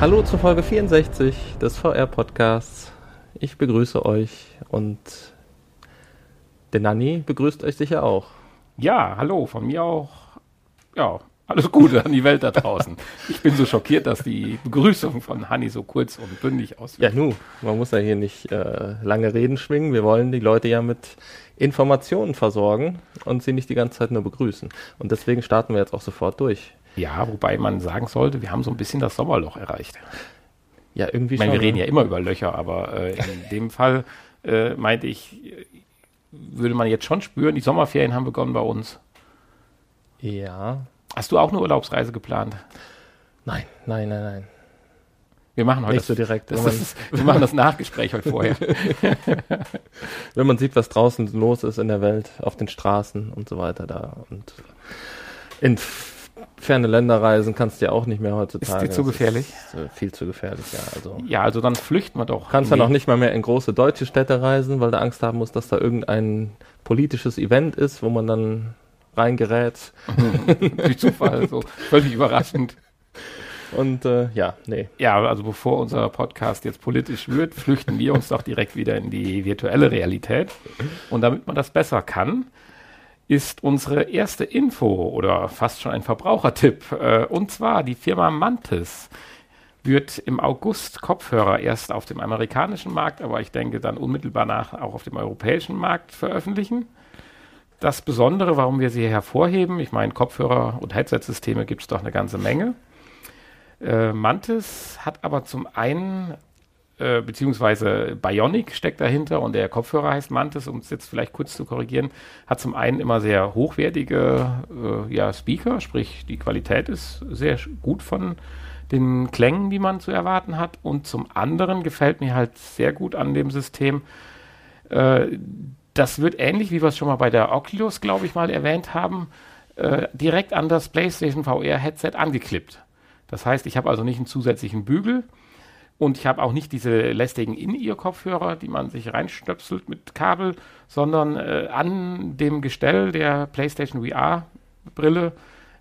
Hallo zur Folge 64 des VR-Podcasts. Ich begrüße euch und der Nanni begrüßt euch sicher auch. Ja, hallo, von mir auch. Ja, alles Gute an die Welt da draußen. Ich bin so schockiert, dass die Begrüßung von Hanni so kurz und bündig aussieht. Ja, nu, man muss ja hier nicht äh, lange Reden schwingen. Wir wollen die Leute ja mit Informationen versorgen und sie nicht die ganze Zeit nur begrüßen. Und deswegen starten wir jetzt auch sofort durch. Ja, wobei man sagen sollte, wir haben so ein bisschen das Sommerloch erreicht. Ja, irgendwie Ich meine, schon. wir reden ja immer über Löcher, aber äh, in dem Fall äh, meinte ich, würde man jetzt schon spüren, die Sommerferien haben begonnen bei uns. Ja. Hast du auch eine Urlaubsreise geplant? Nein, nein, nein, nein. Wir machen heute Nicht so direkt. Das, das wir machen das Nachgespräch heute vorher. wenn man sieht, was draußen los ist in der Welt, auf den Straßen und so weiter da und in ferne Länder reisen kannst du ja auch nicht mehr heutzutage. Ist dir zu gefährlich? Ist, äh, viel zu gefährlich, ja. Also Ja, also dann flüchten wir doch. kannst Nee. auch nicht mal mehr in große deutsche Städte reisen, weil du Angst haben musst, dass da irgendein politisches Event ist, wo man dann reingerät. durch Zufall, so völlig überraschend. Und äh, ja, nee. Ja, also bevor unser Podcast jetzt politisch wird, flüchten wir uns doch direkt wieder in die virtuelle Realität. Und damit man das besser kann, ist unsere erste Info oder fast schon ein Verbrauchertipp. Äh, und zwar die Firma Mantis wird im August Kopfhörer erst auf dem amerikanischen Markt, aber ich denke dann unmittelbar nach auch auf dem europäischen Markt veröffentlichen. Das Besondere, warum wir sie hervorheben, ich meine, Kopfhörer und Headset-Systeme gibt es doch eine ganze Menge. Äh, Mantis hat aber zum einen, äh, beziehungsweise Bionic steckt dahinter und der Kopfhörer heißt Mantis, um es jetzt vielleicht kurz zu korrigieren, hat zum einen immer sehr hochwertige äh, ja, Speaker, sprich die Qualität ist sehr gut von den Klängen, die man zu erwarten hat. Und zum anderen gefällt mir halt sehr gut an dem System, äh, das wird ähnlich, wie wir es schon mal bei der Oculus, glaube ich, mal erwähnt haben, äh, direkt an das PlayStation VR-Headset angeklippt. Das heißt, ich habe also nicht einen zusätzlichen Bügel und ich habe auch nicht diese lästigen In-Ear-Kopfhörer, die man sich reinstöpselt mit Kabel, sondern äh, an dem Gestell der PlayStation VR-Brille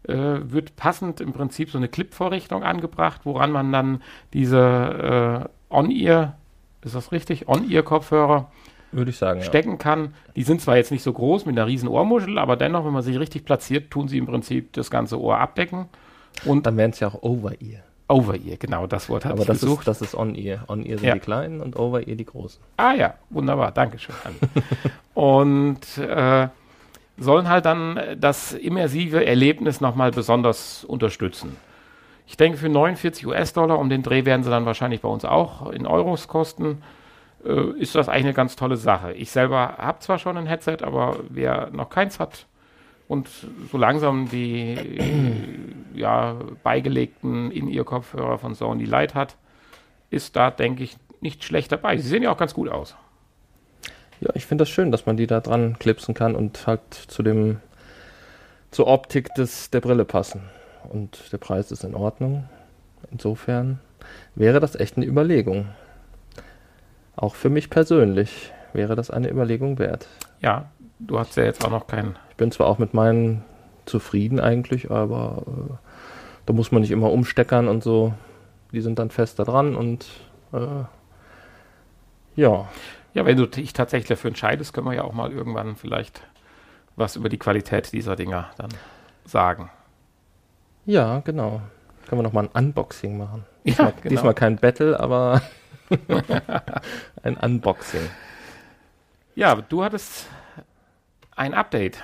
äh, wird passend im Prinzip so eine Clip-Vorrichtung angebracht, woran man dann diese äh, On-Ear, ist das richtig? On-Ear-Kopfhörer Würde ich sagen. Ja. stecken kann. Die sind zwar jetzt nicht so groß mit einer riesen Ohrmuschel, aber dennoch, wenn man sie richtig platziert, tun sie im Prinzip das ganze Ohr abdecken. Und Dann wären es ja auch Over-Ear. Over-Ear, genau, das Wort habe Aber ich das gesucht. ist, das ist On-Ear. On-Ear sind Ja. die kleinen und Over-Ear die großen. Ah ja, wunderbar, danke schön. Und äh, sollen halt dann äh, das immersive Erlebnis nochmal besonders unterstützen. Ich denke, für 49 US-Dollar, um den Dreh werden sie dann wahrscheinlich bei uns auch in Euros kosten, äh, ist das eigentlich eine ganz tolle Sache. Ich selber habe zwar schon ein Headset, aber wer noch keins hat und so langsam die äh, ja, beigelegten In-Ear-Kopfhörer von Sony Light hat, ist da, denke ich, nicht schlecht dabei. Sie sehen ja auch ganz gut aus. Ja, ich finde das schön, dass man die da dran klipsen kann und halt zu dem zur Optik des der Brille passen. Und der Preis ist in Ordnung. Insofern wäre das echt eine Überlegung. Auch für mich persönlich wäre das eine Überlegung wert. Ja, du hast ja jetzt auch noch keinen. Ich bin zwar auch mit meinen zufrieden eigentlich, aber äh, da muss man nicht immer umsteckern und so. Die sind dann fest da dran und äh, ja, Ja, wenn du dich tatsächlich dafür entscheidest, können wir ja auch mal irgendwann vielleicht was über die Qualität dieser Dinger dann sagen. Ja, genau. Können wir noch mal ein Unboxing machen. Ja, Diesmal, genau. diesmal kein Battle, aber ein Unboxing. Ja, du hattest ein Update.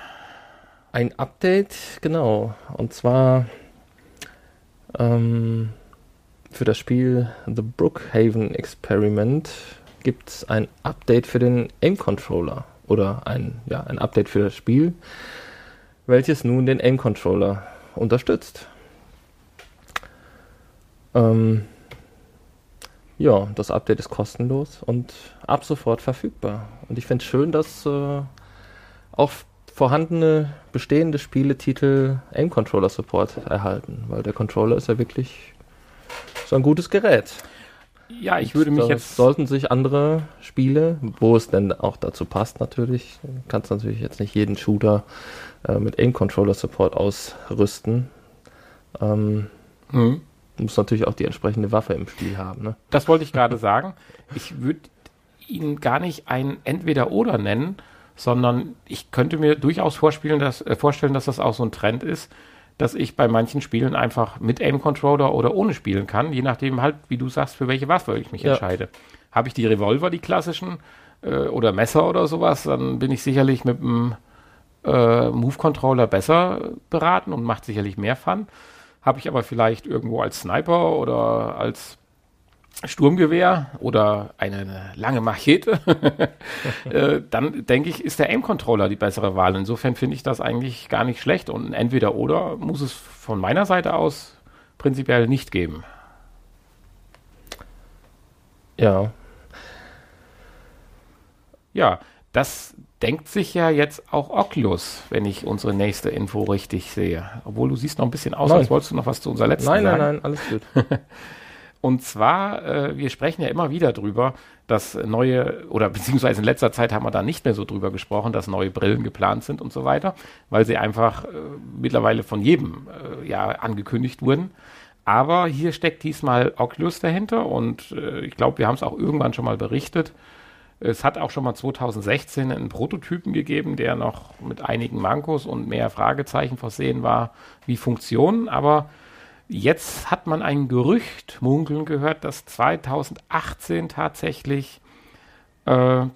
Ein Update, genau. Und zwar ähm, für das Spiel The Brookhaven Experiment gibt es ein Update für den Aim Controller. Oder ein, ja, ein Update für das Spiel, welches nun den Aim Controller unterstützt. Ähm, ja, das Update ist kostenlos und ab sofort verfügbar. Und ich finde es schön, dass äh, auch vorhandene bestehende Spieletitel Aim Controller Support erhalten, weil der Controller ist ja wirklich so ein gutes Gerät. Ja, ich würde mich jetzt. sollten sich andere Spiele, wo es denn auch dazu passt natürlich, kannst natürlich jetzt nicht jeden Shooter äh, mit Aim Controller Support ausrüsten. Ähm, Hm. muss natürlich auch die entsprechende Waffe im Spiel haben. Ne? Das wollte ich gerade sagen. Ich würde ihn gar nicht ein Entweder-Oder nennen, sondern ich könnte mir durchaus vorspielen, dass, äh, vorstellen, dass das auch so ein Trend ist, dass ich bei manchen Spielen einfach mit Aim-Controller oder ohne spielen kann, je nachdem halt, wie du sagst, für welche Waffe ich mich ja. entscheide. Habe ich die Revolver, die klassischen, äh, oder Messer oder sowas, dann bin ich sicherlich mit dem äh, Move-Controller besser beraten und macht sicherlich mehr Fun. Habe ich aber vielleicht irgendwo als Sniper oder als Sturmgewehr oder eine lange Machete, äh, dann denke ich, ist der Aim-Controller die bessere Wahl. Insofern finde ich das eigentlich gar nicht schlecht und entweder oder muss es von meiner Seite aus prinzipiell nicht geben. Ja. Ja, das denkt sich ja jetzt auch Oculus, wenn ich unsere nächste Info richtig sehe. Obwohl du siehst noch ein bisschen aus, nein. als wolltest du noch was zu unserer letzten Nein, nein, sagen. nein, alles gut. Und zwar, äh, wir sprechen ja immer wieder drüber, dass neue, oder beziehungsweise in letzter Zeit haben wir da nicht mehr so drüber gesprochen, dass neue Brillen geplant sind und so weiter, weil sie einfach äh, mittlerweile von jedem äh, ja angekündigt wurden. Aber hier steckt diesmal Oculus dahinter und äh, ich glaube, wir haben es auch irgendwann schon mal berichtet. Es hat auch schon mal 2016 einen Prototypen gegeben, der noch mit einigen Mankos und mehr Fragezeichen versehen war, wie Funktionen, aber Jetzt hat man ein Gerücht munkeln gehört, dass 2018 tatsächlich äh,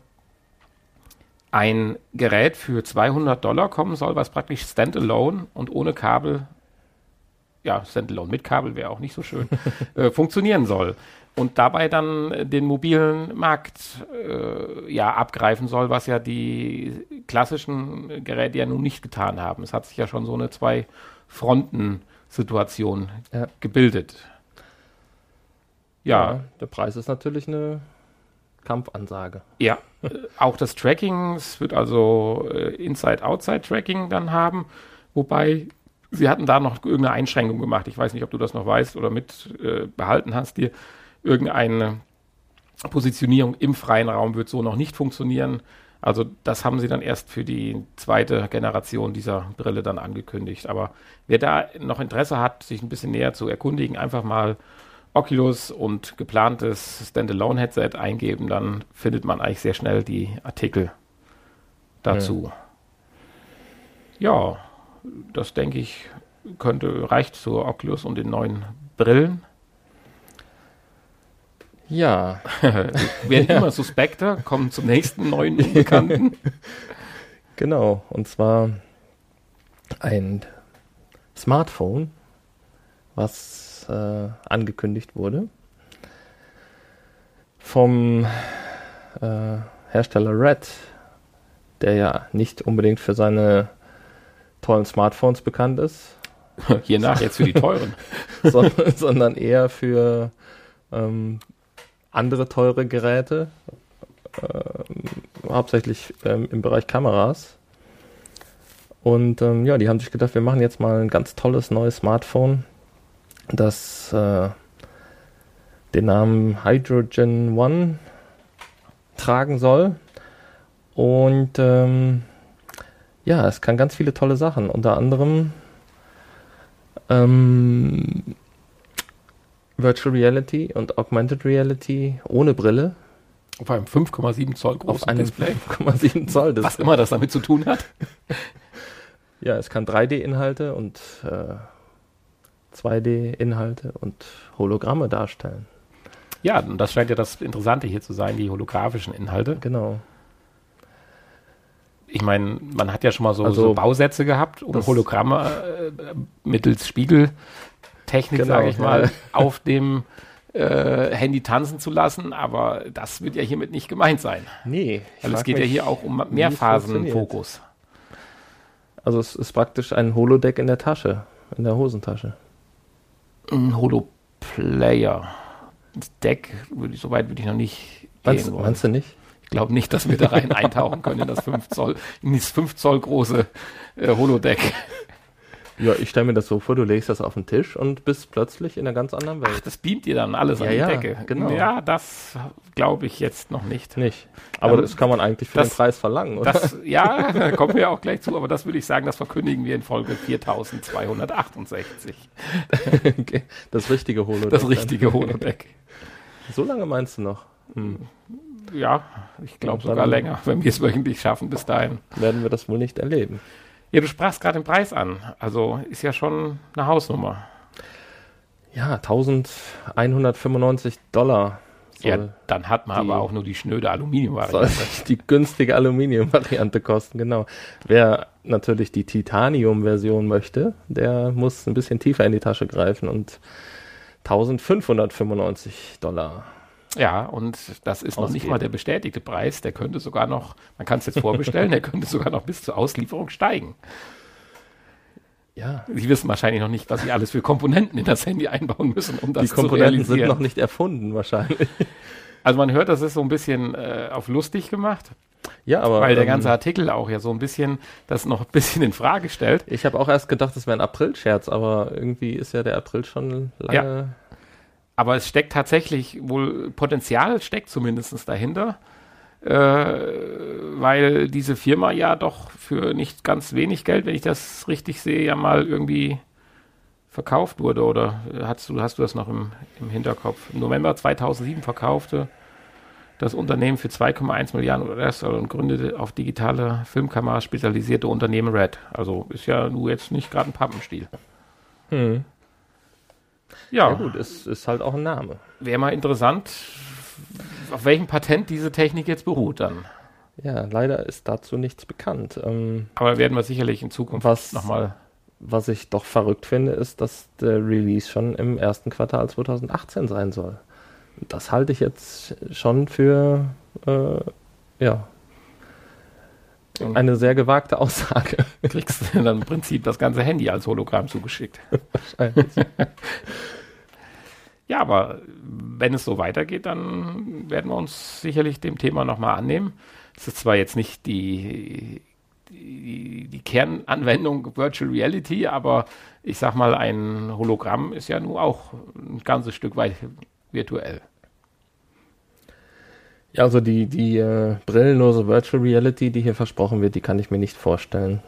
ein Gerät für 200 Dollar kommen soll, was praktisch standalone und ohne Kabel, ja, standalone mit Kabel wäre auch nicht so schön, äh, funktionieren soll. Und dabei dann den mobilen Markt äh, ja abgreifen soll, was ja die klassischen Geräte ja nun nicht getan haben. Es hat sich ja schon so eine zwei Fronten Situation ja. gebildet. Ja. ja. Der Preis ist natürlich eine Kampfansage. Ja, äh, auch das Tracking, es wird also äh, Inside-Outside-Tracking dann haben, wobei sie hatten da noch irgendeine Einschränkung gemacht. Ich weiß nicht, ob du das noch weißt oder mit äh, behalten hast dir. Irgendeine Positionierung im freien Raum wird so noch nicht funktionieren. Also das haben sie dann erst für die zweite Generation dieser Brille dann angekündigt. Aber wer da noch Interesse hat, sich ein bisschen näher zu erkundigen, einfach mal Oculus und geplantes Standalone-Headset eingeben, dann findet man eigentlich sehr schnell die Artikel dazu. Ja, ja das denke ich könnte reicht zur Oculus und den neuen Brillen. Ja. Werden immer suspekter, kommen zum nächsten neuen Unbekannten. genau, und zwar ein Smartphone, was äh, angekündigt wurde vom äh, Hersteller Red, der ja nicht unbedingt für seine tollen Smartphones bekannt ist. Hier nach jetzt für die teuren. sondern eher für ähm, andere teure Geräte, äh, hauptsächlich ähm, im Bereich Kameras. Und ähm, ja, die haben sich gedacht, wir machen jetzt mal ein ganz tolles neues Smartphone, das äh, den Namen Hydrogen One tragen soll. Und ähm, ja, es kann ganz viele tolle Sachen. Unter anderem ähm, Virtual Reality und Augmented Reality ohne Brille. Auf einem 5,7 Zoll großen Auf einem Display. 5,7 Zoll Display. Was immer das damit zu tun hat. ja, es kann 3D-Inhalte und äh, 2D-Inhalte und Hologramme darstellen. Ja, und das scheint ja das Interessante hier zu sein, die holographischen Inhalte. Genau. Ich meine, man hat ja schon mal so, also, so Bausätze gehabt, um Hologramme äh, mittels Spiegel Technik, genau, sage ich mal, ja. auf dem äh, Handy tanzen zu lassen, aber das wird ja hiermit nicht gemeint sein. Nee. Weil es geht ja hier auch um Mehrphasenfokus. Also es ist praktisch ein Holodeck in der Tasche, in der Hosentasche. Ein Holoplayer. Das Deck, würde ich, so weit würde ich noch nicht meinst, gehen wollen. Meinst du nicht? Ich glaube nicht, dass wir da rein eintauchen können in das 5 Zoll, in das 5 Zoll große äh, Holodeck. Ja, ich stelle mir das so vor, du legst das auf den Tisch und bist plötzlich in einer ganz anderen Welt. Ach, das beamt dir dann alles Ja, an die ja, Decke. genau. Ja, das glaube ich jetzt noch nicht. Nicht. Aber Ähm, das kann man eigentlich für das- den Preis verlangen, oder? Das, ja, da kommen wir auch gleich zu, aber das würde ich sagen, das verkündigen wir in Folge 4268. Okay, das richtige Holodeck. Das richtige Holodeck. So lange meinst du noch? Hm. Ja, ich glaube sogar länger, wenn wir es wöchentlich schaffen bis dahin. Werden wir das wohl nicht erleben. Ja, du sprachst gerade den Preis an. Also ist ja schon eine Hausnummer. Ja, 1195 Dollar soll, ja, dann hat man die- aber auch nur die schnöde soll Aluminiumvariante. die günstige Aluminium-Variante kosten, genau. Wer natürlich die Titanium-Version möchte, der muss ein bisschen tiefer in die Tasche greifen und 1595 Dollar. Ja, und das ist noch nicht mal der bestätigte Preis. Der könnte sogar noch, man kann es jetzt vorbestellen, der könnte sogar noch bis zur Auslieferung steigen. Ja, Sie wissen wahrscheinlich noch nicht, was Sie alles für Komponenten in das Handy einbauen müssen, um das die zu Komponenten sind realisieren. noch nicht erfunden wahrscheinlich. also man hört, das ist so ein bisschen äh, auf lustig gemacht, Ja, aber weil der ähm, ganze Artikel auch ja so ein bisschen das noch ein bisschen in Frage stellt. ich habe auch erst gedacht, das wäre ein April-Scherz, aber irgendwie ist ja der April schon lange. Aber es steckt tatsächlich wohl, Potenzial steckt zumindest dahinter, äh, weil diese Firma ja doch für nicht ganz wenig Geld, wenn ich das richtig sehe, ja mal irgendwie verkauft wurde. Oder hast du, hast du das noch im, im Hinterkopf? Im November 2007 verkaufte das Unternehmen für 2,1 Milliarden US-Dollar und gründete auf digitale Filmkamera spezialisierte Unternehmen Red. Also ist ja nur jetzt nicht gerade ein Pappenstiel. Hm. Ja, Ja gut, es ist halt auch ein Name. wäre mal interessant, auf welchem Patent diese Technik jetzt beruht dann. Ja, leider ist dazu nichts bekannt. Ähm, Aber werden wir sicherlich in Zukunft Was- nochmal. was ich doch verrückt finde, ist, dass der Release schon im ersten Quartal 2018 sein soll. Das halte ich jetzt schon für äh, ja, eine sehr gewagte Aussage. Kriegst du dann im Prinzip das ganze Handy als Hologramm zugeschickt. Wahrscheinlich. Ja, aber wenn es so weitergeht, dann werden wir uns sicherlich dem Thema nochmal annehmen. Es ist zwar jetzt nicht die, die, die Kernanwendung Virtual Reality, aber ich sag mal, ein Hologramm ist ja nun auch ein ganzes Stück weit virtuell. Ja, also die, die äh, brillenlose Virtual Reality, die hier versprochen wird, die kann ich mir nicht vorstellen.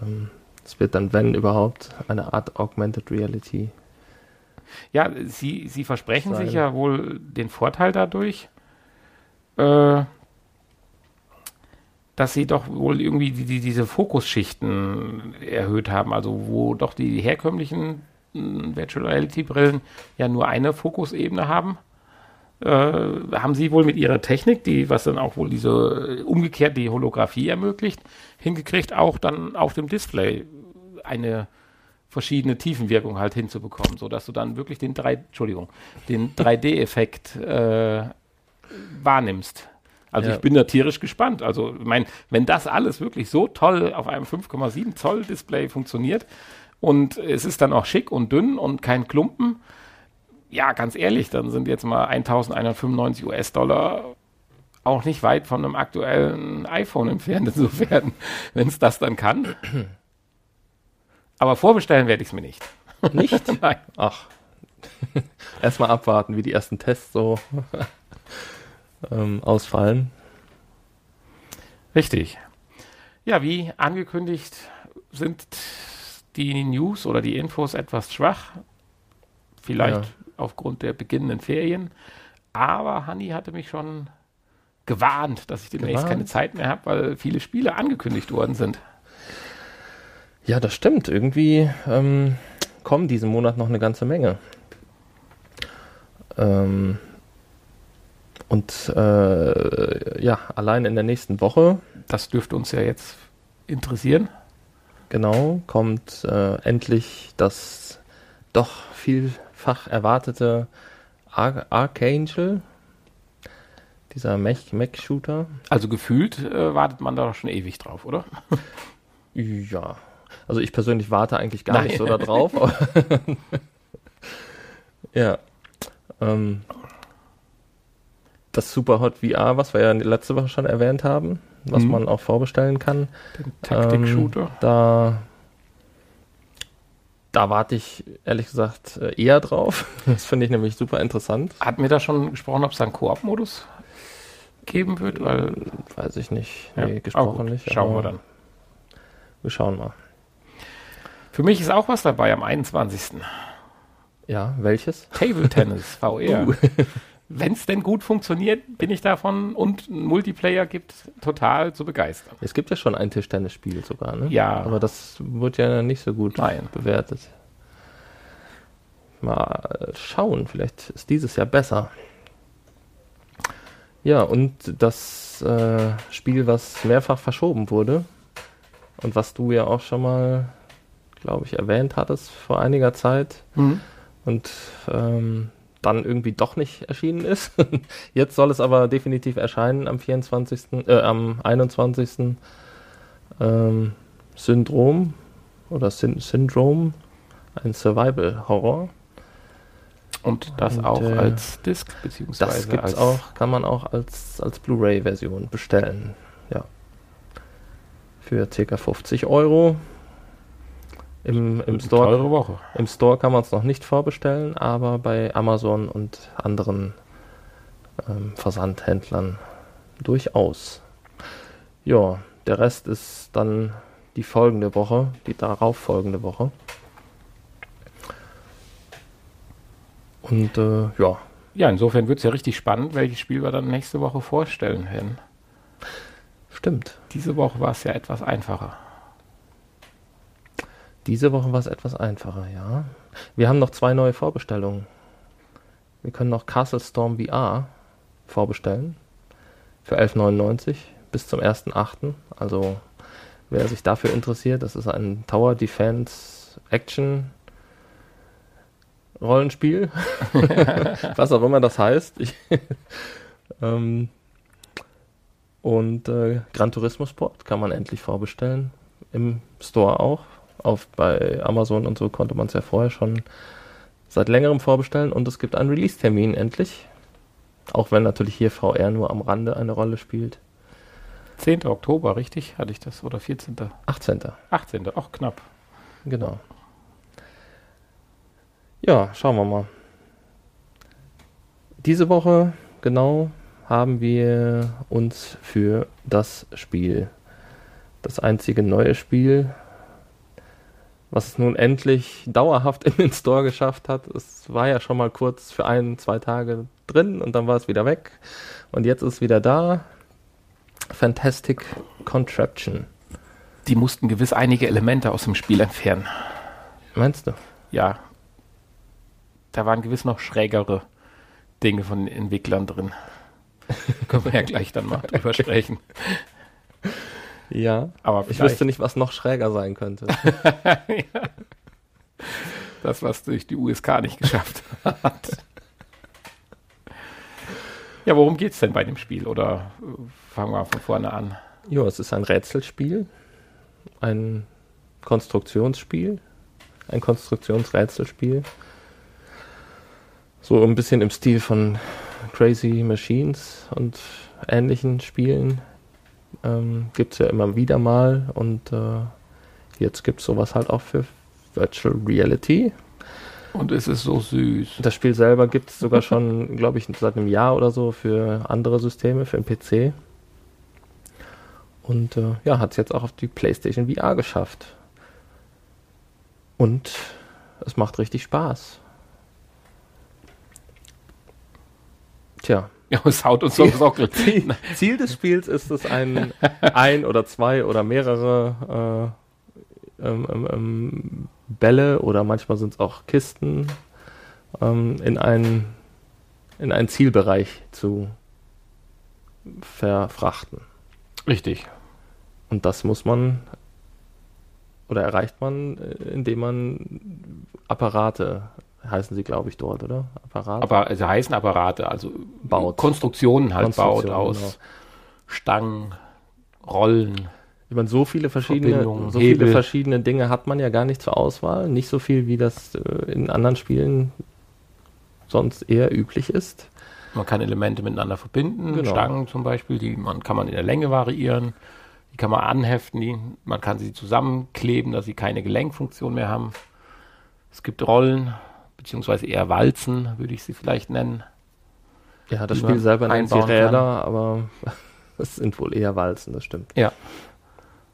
Ähm, es wird dann, wenn überhaupt, eine Art Augmented Reality. Ja, sie, sie versprechen Sein. sich ja wohl den Vorteil dadurch, äh, dass sie doch wohl irgendwie die, die, diese Fokusschichten erhöht haben. Also wo doch die herkömmlichen mh, Virtual Reality Brillen ja nur eine Fokusebene haben. Äh, haben sie wohl mit ihrer Technik, die was dann auch wohl diese äh, umgekehrt die Holographie ermöglicht, hingekriegt, auch dann auf dem Display eine verschiedene Tiefenwirkung halt hinzubekommen, sodass du dann wirklich den 3, Entschuldigung, den 3D-Effekt äh, wahrnimmst. Also Ja. ich bin da tierisch gespannt. Also ich meine, wenn das alles wirklich so toll auf einem 5,7 Zoll Display funktioniert und es ist dann auch schick und dünn und kein Klumpen, ja, ganz ehrlich, dann sind jetzt mal 1195 US-Dollar auch nicht weit von einem aktuellen iPhone entfernt, insofern, wenn es das dann kann. Aber vorbestellen werde ich es mir nicht. Nicht? Nein. Ach. Erstmal abwarten, wie die ersten Tests so ähm, ausfallen. Richtig. Ja, wie angekündigt sind die News oder die Infos etwas schwach. Vielleicht Ja. Aufgrund der beginnenden Ferien. Aber Hanni hatte mich schon gewarnt, dass ich demnächst Gewarnt? keine Zeit mehr habe, weil viele Spiele angekündigt worden sind. Ja, das stimmt. Irgendwie ähm, kommen diesen Monat noch eine ganze Menge. Ähm, und äh, ja, allein in der nächsten Woche, Das dürfte uns ja jetzt interessieren. genau, kommt äh, endlich das doch vielfach erwartete Ar Archangel, dieser Mech-Mech-Shooter. Also gefühlt äh, wartet man da schon ewig drauf, oder? Ja, also ich persönlich warte eigentlich gar Nein. nicht so da drauf. aber- ja. Ähm, das Superhot VR, was wir ja letzte Woche schon erwähnt haben, was Mhm. man auch vorbestellen kann. Den Taktik-Shooter. Ähm, da da warte ich ehrlich gesagt äh, eher drauf. Das finde ich nämlich super interessant. Hatten wir da schon gesprochen, ob es da einen Koop-Modus geben wird? Weil, Weiß ich nicht. Ja. Nee, Ah, gesprochen gut, nicht. Schauen wir dann. Wir schauen mal. Für mich ist auch was dabei am 21. Ja, welches? Table Tennis, VR. Uh. Wenn es denn gut funktioniert, bin ich davon und Multiplayer gibt, total zu begeistern. Es gibt ja schon ein Tischtennisspiel sogar, ne? Ja. Aber das wird ja nicht so gut Nein. bewertet. Mal schauen, vielleicht ist dieses Jahr besser. Ja, und das äh, Spiel, was mehrfach verschoben wurde und was du ja auch schon mal, glaube ich, erwähnt hattest vor einiger Zeit und ähm, dann irgendwie doch nicht erschienen ist. Jetzt soll es aber definitiv erscheinen am 24., äh, am 21. Ähm, Syndrom oder Syn Syndrom, ein Survival-Horror. Und das Und, auch äh, als Disc, beziehungsweise Das gibt's als auch, kann man auch als, als Blu-ray-Version bestellen. Ja. Für ca. 50 Euro. Im, im, Store. Im Store kann man es noch nicht vorbestellen, aber bei Amazon und anderen ähm, Versandhändlern durchaus. Ja, der Rest ist dann die folgende Woche, die darauf folgende Woche. Und äh, ja, Ja, insofern wird es ja richtig spannend, welches Spiel wir dann nächste Woche vorstellen werden. stimmt. Diese Woche war es ja etwas einfacher. Diese Woche war es etwas einfacher, ja. Wir haben noch zwei neue Vorbestellungen. Wir können noch Castle Storm VR vorbestellen. Für 11,99 bis zum 1.8. Also, wer sich dafür interessiert, das ist ein Tower Defense Action Rollenspiel. Was auch immer das heißt. Ich, ähm, und äh, Gran Turismo Sport kann man endlich vorbestellen. Im Store auch. Auf, bei Amazon und so konnte man es ja vorher schon seit längerem vorbestellen und es gibt einen Release-Termin endlich. Auch wenn natürlich hier VR nur am Rande eine Rolle spielt. 10. Oktober, richtig? Hatte ich das? Oder 14. 18. 18. Auch knapp. Genau. Ja, schauen wir mal. Diese Woche genau haben wir uns für das Spiel, das einzige neue Spiel, was es nun endlich dauerhaft in den Store geschafft hat. Es war ja schon mal kurz für ein, zwei Tage drin und dann war es wieder weg. Und jetzt ist es wieder da. Fantastic Contraption. Die mussten gewiss einige Elemente aus dem Spiel entfernen. Meinst du? Ja. Da waren gewiss noch schrägere Dinge von den Entwicklern drin. Können wir ja gleich dann mal drüber sprechen. Ja. Aber Ich wüsste nicht, was noch schräger sein könnte. das, was durch die USK nicht geschafft hat. Ja, worum geht's denn bei dem Spiel? Oder äh, fangen wir von vorne an? Ja, es ist ein Rätselspiel, ein Konstruktionsspiel, ein Konstruktionsrätselspiel. So ein bisschen im Stil von Crazy Machines und ähnlichen Spielen. Ähm, gibt es ja immer wieder mal und äh, jetzt gibt es sowas halt auch für Virtual Reality. Und es ist so süß. Das Spiel selber gibt es sogar schon, glaube ich, seit einem Jahr oder so für andere Systeme, für den PC. Und äh, ja, hat es jetzt auch auf die PlayStation VR geschafft. Und es macht richtig Spaß. Tja, Ja, es haut uns vom Sockel. Ziel, Ziel des Spiels ist es, ein, ein oder zwei oder mehrere äh, ähm, ähm, ähm, Bälle oder manchmal sind es auch Kisten ähm, in, einen, in einen Zielbereich zu verfrachten. Richtig. Und das muss man oder erreicht man, äh, indem man Apparate, heißen sie glaube ich dort, oder? Apparate? Aber also heißen Apparate, also Baut. Konstruktionen halt Konstruktion, baut aus genau. Stangen, Rollen. Ich meine, so viele verschiedene, so viele Hebel. verschiedene Dinge hat man ja gar nicht zur Auswahl. Nicht so viel, wie das äh, in anderen Spielen sonst eher üblich ist. Man kann Elemente miteinander verbinden, Genau. Stangen zum Beispiel, die man kann man in der Länge variieren, die kann man anheften, die, man kann sie zusammenkleben, dass sie keine Gelenkfunktion mehr haben. Es gibt Rollen, beziehungsweise eher Walzen, würde ich sie vielleicht nennen. Ja, das Spiel selber nennt sie einbauen kann. Räder, aber es sind wohl eher Walzen, das stimmt. Ja.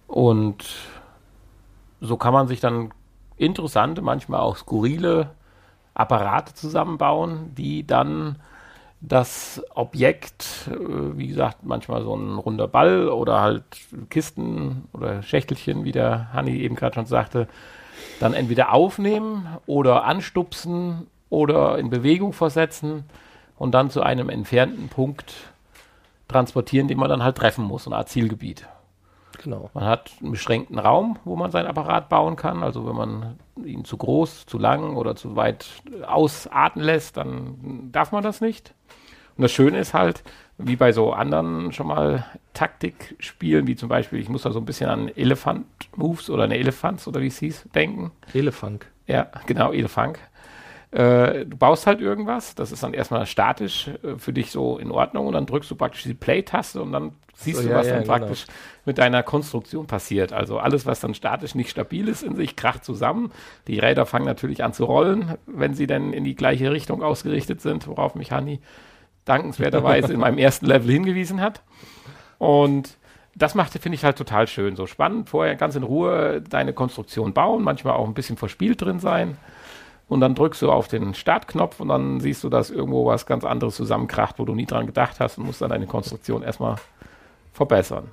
Und so kann man sich dann interessante, manchmal auch skurrile Apparate zusammenbauen, die dann das Objekt, äh, wie gesagt, manchmal so ein runder Ball oder halt Kisten oder Schächtelchen, wie der Hanni eben gerade schon sagte, dann entweder aufnehmen oder anstupsen oder in Bewegung versetzen und dann zu einem entfernten Punkt transportieren, den man dann halt treffen muss, eine Art Zielgebiet. Genau. Man hat einen beschränkten Raum, wo man sein Apparat bauen kann. Also wenn man ihn zu groß, zu lang oder zu weit ausarten lässt, dann darf man das nicht. Und das Schöne ist halt, wie bei so anderen schon mal Taktikspielen, wie zum Beispiel, ich muss da so ein bisschen an Elefant-Moves oder eine Elephants oder wie es hieß, denken. Elefunk. Ja, genau, Elefant. Äh, du baust halt irgendwas, das ist dann erstmal statisch äh, für dich so in Ordnung und dann drückst du praktisch die Play-Taste und dann siehst So, du, ja, was ja, dann genau. praktisch mit deiner Konstruktion passiert. Also alles, was dann statisch nicht stabil ist in sich, kracht zusammen. Die Räder fangen natürlich an zu rollen, wenn sie dann in die gleiche Richtung ausgerichtet sind, worauf mich Hanni dankenswerterweise in meinem ersten Level hingewiesen hat. Und das macht, finde ich halt total schön. So spannend, vorher ganz in Ruhe deine Konstruktion bauen, manchmal auch ein bisschen verspielt drin sein. Und dann drückst du auf den Startknopf und dann siehst du, dass irgendwo was ganz anderes zusammenkracht, wo du nie dran gedacht hast und musst dann deine Konstruktion erstmal verbessern.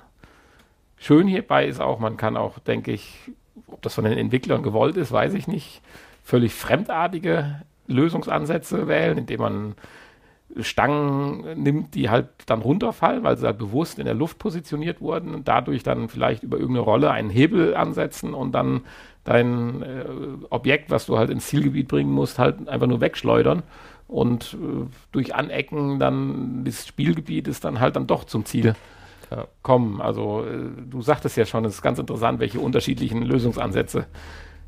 Schön hierbei ist auch, man kann auch, denke ich, ob das von den Entwicklern gewollt ist, weiß ich nicht, völlig fremdartige Lösungsansätze wählen, indem man Stangen nimmt, die halt dann runterfallen, weil sie halt bewusst in der Luft positioniert wurden und dadurch dann vielleicht über irgendeine Rolle einen Hebel ansetzen und dann dein äh, Objekt, was du halt ins Zielgebiet bringen musst, halt einfach nur wegschleudern und äh, durch Anecken dann des Spielgebietes dann halt dann doch zum Ziel Ja. kommen. Also äh, du sagtest ja schon, es ist ganz interessant, welche unterschiedlichen Lösungsansätze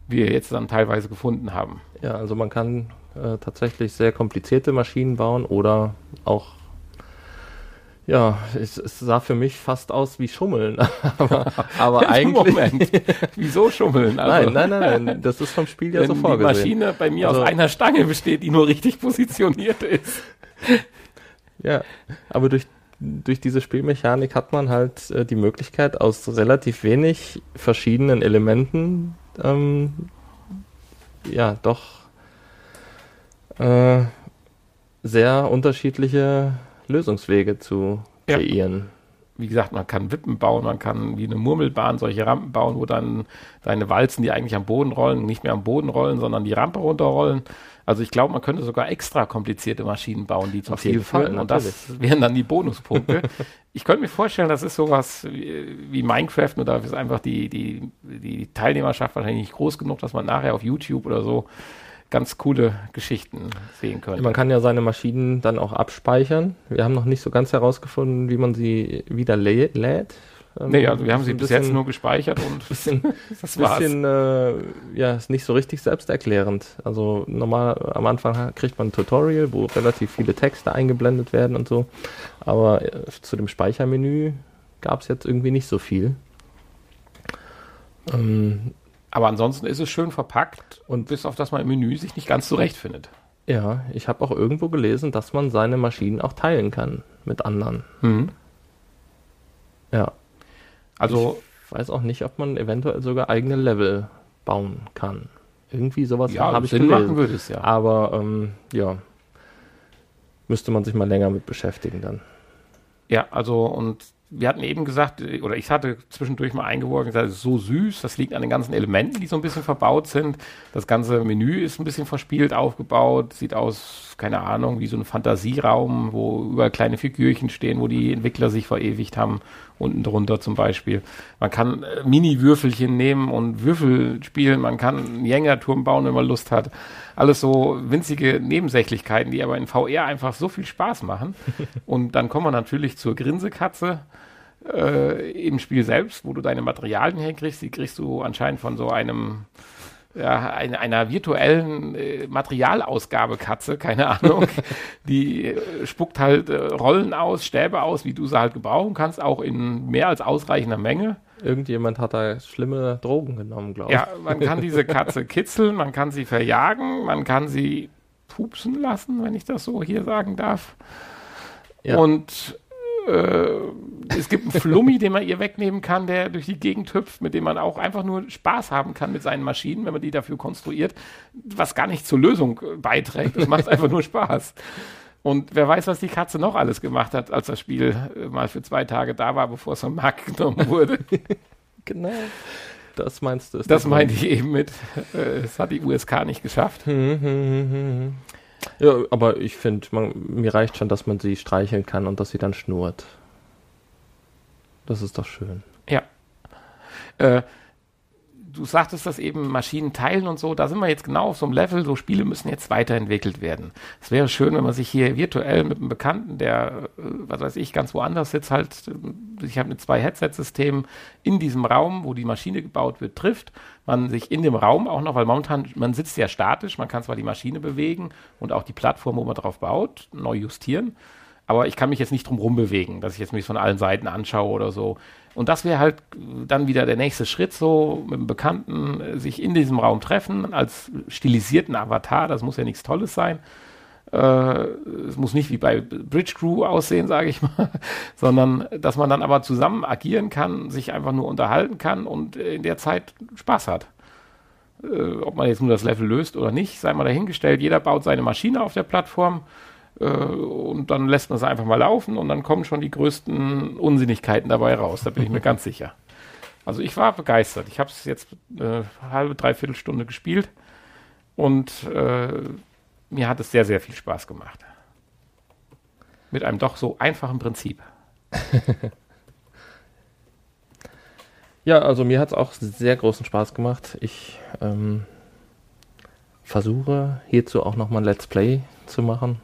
wir jetzt dann teilweise gefunden haben. Ja, also man kann äh, tatsächlich sehr komplizierte Maschinen bauen oder auch, ja, es, es sah für mich fast aus wie Schummeln. aber aber eigentlich. Moment, wieso schummeln? Also, Nein, nein, nein, nein, das ist vom Spiel ja so die vorgesehen. Maschine bei mir Also- aus einer Stange besteht, die nur richtig positioniert ist. Ja, aber durch, durch diese Spielmechanik hat man halt äh, die Möglichkeit, aus relativ wenig verschiedenen Elementen ähm, ja doch äh, sehr unterschiedliche Lösungswege zu Ja. kreieren. Wie gesagt, man kann Wippen bauen, man kann wie eine Murmelbahn solche Rampen bauen, wo dann deine Walzen, die eigentlich am Boden rollen, nicht mehr am Boden rollen, sondern die Rampe runterrollen. Also ich glaube, man könnte sogar extra komplizierte Maschinen bauen, die zum Auf Ziel führen. Und das wären dann die Bonuspunkte. ich könnte mir vorstellen, das ist sowas wie, wie Minecraft, nur dafür ist einfach die, die, die Teilnehmerschaft wahrscheinlich nicht groß genug, dass man nachher auf YouTube oder so ganz coole Geschichten sehen könnte. Man kann ja seine Maschinen dann auch abspeichern. Wir haben noch nicht so ganz herausgefunden, wie man sie wieder lä lädt. Ähm, nee, also wir haben sie bis jetzt bisschen- nur gespeichert und bisschen, das war's. bisschen äh, ja, ist nicht so richtig selbsterklärend. Also normal am Anfang kriegt man ein Tutorial, wo relativ viele Texte eingeblendet werden und so. Aber äh, zu dem Speichermenü gab es jetzt irgendwie nicht so viel. Ähm, Aber ansonsten ist es schön verpackt und bis auf das man im Menü sich nicht ganz zurechtfindet. ja, ich habe auch irgendwo gelesen, dass man seine Maschinen auch teilen kann mit anderen. Ja, Also, ich weiß auch nicht, ob man eventuell sogar eigene Level bauen kann. Irgendwie sowas ja, habe ich Sinn gelesen. machen würde es ja. Aber ähm, ja, müsste man sich mal länger mit beschäftigen dann. Ja, also und wir hatten eben gesagt, oder ich hatte zwischendurch mal eingeworfen, gesagt, es ist so süß, das liegt an den ganzen Elementen, die so ein bisschen verbaut sind. Das ganze Menü ist ein bisschen verspielt aufgebaut, sieht aus, keine Ahnung, wie so ein Fantasieraum, wo überall kleine Figürchen stehen, wo die Entwickler sich verewigt haben, unten drunter zum Beispiel. Man kann äh, Mini-Würfelchen nehmen und Würfel spielen, man kann einen Jengerturm bauen, wenn man Lust hat. Alles so winzige Nebensächlichkeiten, die aber in VR einfach so viel Spaß machen. Und dann kommen wir natürlich zur Grinsekatze äh, im Spiel selbst, wo du deine Materialien herkriegst. Die kriegst du anscheinend von so einem ja, eine, einer virtuellen äh, Materialausgabekatze, keine Ahnung. die äh, spuckt halt äh, Rollen aus, Stäbe aus, wie du sie halt gebrauchen kannst, auch in mehr als ausreichender Menge. Irgendjemand hat da schlimme Drogen genommen, glaube ich. Ja, man kann diese Katze kitzeln, man kann sie verjagen, man kann sie pupsen lassen, wenn ich das so hier sagen darf. Ja. Und äh, es gibt einen Flummi, den man ihr wegnehmen kann, der durch die Gegend hüpft, mit dem man auch einfach nur Spaß haben kann mit seinen Maschinen, wenn man die dafür konstruiert, was gar nicht zur Lösung beiträgt. Das macht einfach nur Spaß. Und wer weiß, was die Katze noch alles gemacht hat, als das Spiel äh, mal für zwei Tage da war, bevor es vom Markt genommen wurde. genau. Das meinst du? Das meinte ich eben mit, äh, es hat die USK nicht geschafft. Ja, aber ich finde, mir reicht schon, dass man sie streicheln kann und dass sie dann schnurrt. Das ist doch schön. Ja. Äh, du sagtest das eben, Maschinen teilen und so, da sind wir jetzt genau auf so einem Level, so Spiele müssen jetzt weiterentwickelt werden. Es wäre schön, wenn man sich hier virtuell mit einem Bekannten, der, äh, was weiß ich, ganz woanders sitzt, halt, äh, ich habe mit zwei Headset-Systemen in diesem Raum, wo die Maschine gebaut wird, trifft. Man sich in dem Raum auch noch, weil momentan, man sitzt ja statisch, man kann zwar die Maschine bewegen und auch die Plattform, wo man drauf baut, neu justieren. Aber ich kann mich jetzt nicht drum rumbewegen, dass ich jetzt mich von allen Seiten anschaue oder so. Und das wäre halt dann wieder der nächste Schritt, so mit einem Bekannten äh, sich in diesem Raum treffen, als stilisierten Avatar, das muss ja nichts Tolles sein. Äh, es muss nicht wie bei Bridge Crew aussehen, sage ich mal, sondern dass man dann aber zusammen agieren kann, sich einfach nur unterhalten kann und in der Zeit Spaß hat. Äh, ob man jetzt nur das Level löst oder nicht, sei mal dahingestellt. Jeder baut seine Maschine auf der Plattform äh, und dann lässt man es einfach mal laufen und dann kommen schon die größten Unsinnigkeiten dabei raus, da bin ich mir ganz sicher. Also ich war begeistert. Ich habe es jetzt eine äh, halbe, dreiviertel Stunde gespielt und äh, mir hat es sehr, sehr viel Spaß gemacht. Mit einem doch so einfachen Prinzip. ja, also mir hat es auch sehr großen Spaß gemacht. Ich ähm, versuche hierzu auch nochmal ein Let's Play zu machen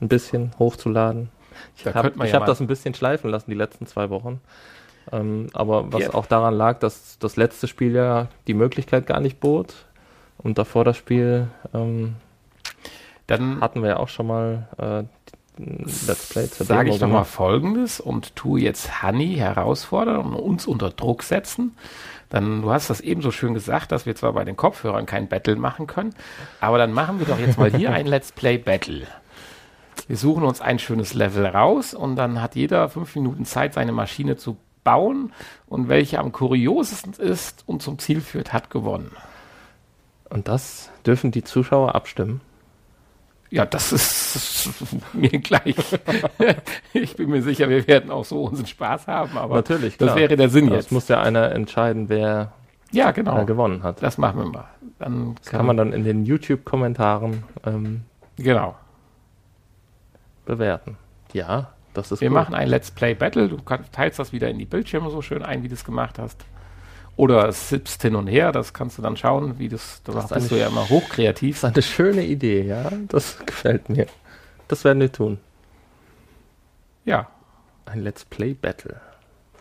ein bisschen hochzuladen. Ich habe ja hab das ein bisschen schleifen lassen die letzten zwei Wochen. Ähm, aber was ja. auch daran lag, dass das letzte Spiel ja die Möglichkeit gar nicht bot. Und davor das Spiel ähm, dann hatten wir ja auch schon mal äh, Let's Play zur Sage ich nochmal folgendes und tu jetzt Honey herausfordern und uns unter Druck setzen. Dann, du hast das eben so schön gesagt, dass wir zwar bei den Kopfhörern kein Battle machen können, aber dann machen wir doch jetzt mal hier ein Let's Play Battle. Wir suchen uns ein schönes Level raus und dann hat jeder fünf Minuten Zeit, seine Maschine zu bauen und welche am kuriosesten ist und zum Ziel führt, hat gewonnen. Und das dürfen die Zuschauer abstimmen? Ja, das ist mir gleich. ich bin mir sicher, wir werden auch so unseren Spaß haben, aber Natürlich, klar. das wäre der Sinn das jetzt. muss ja einer entscheiden, wer ja, genau. gewonnen hat. Das machen wir mal. Dann das kann, kann man dann in den YouTube-Kommentaren ähm, genau bewerten. Ja, das ist Wir cool. machen ein Let's Play Battle. Du teilst das wieder in die Bildschirme so schön ein, wie du es gemacht hast. Oder sippst hin und her, das kannst du dann schauen, wie das, da das bist du ja immer hochkreativ. Das ist eine schöne Idee, ja. Das gefällt mir. Das werden wir tun. Ja. Ein Let's Play Battle.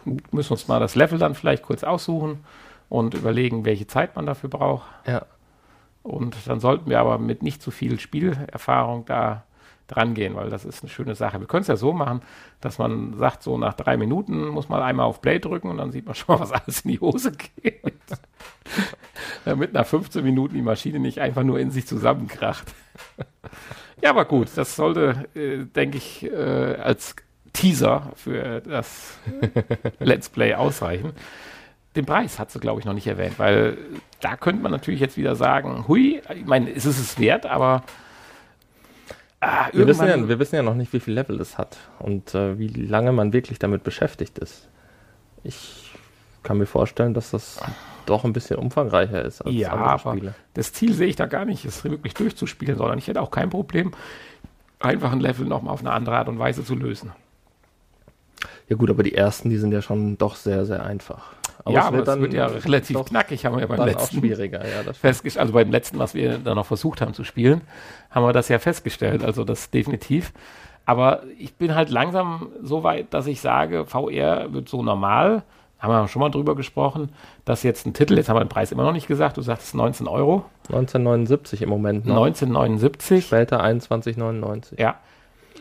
Wir müssen uns mal das Level dann vielleicht kurz aussuchen und überlegen, welche Zeit man dafür braucht. Ja. Und dann sollten wir aber mit nicht zu viel Spielerfahrung da dran gehen, weil das ist eine schöne Sache. Wir können es ja so machen, dass man sagt, so nach drei Minuten muss man einmal auf Play drücken und dann sieht man schon was alles in die Hose geht. Damit nach 15 Minuten die Maschine nicht einfach nur in sich zusammenkracht. ja, aber gut, das sollte, äh, denke ich, äh, als Teaser für das Let's Play ausreichen. Den Preis hat sie, glaube ich, noch nicht erwähnt, weil da könnte man natürlich jetzt wieder sagen, hui, ich meine, es ist es wert, aber Ah, wir, wissen ja, wir wissen ja noch nicht, wie viel Level es hat und äh, wie lange man wirklich damit beschäftigt ist. Ich kann mir vorstellen, dass das doch ein bisschen umfangreicher ist als ja, andere Spiele. Das Ziel sehe ich da gar nicht, es wirklich durchzuspielen, sondern ich hätte auch kein Problem, einfach ein Level nochmal auf eine andere Art und Weise zu lösen. Ja gut, aber die ersten, die sind ja schon doch sehr, sehr einfach. Aber ja, es aber es wird ja relativ knackig, haben wir ja beim letzten. schwieriger, ja. festgestellt. Also beim letzten, was wir dann noch versucht haben zu spielen, haben wir das ja festgestellt. Also das definitiv. Aber ich bin halt langsam so weit, dass ich sage, VR wird so normal. Haben wir schon mal drüber gesprochen, dass jetzt ein Titel, jetzt haben wir den Preis immer noch nicht gesagt, du sagst 19 Euro. 1979 im Moment noch. 1979. Später 21,99. Ja.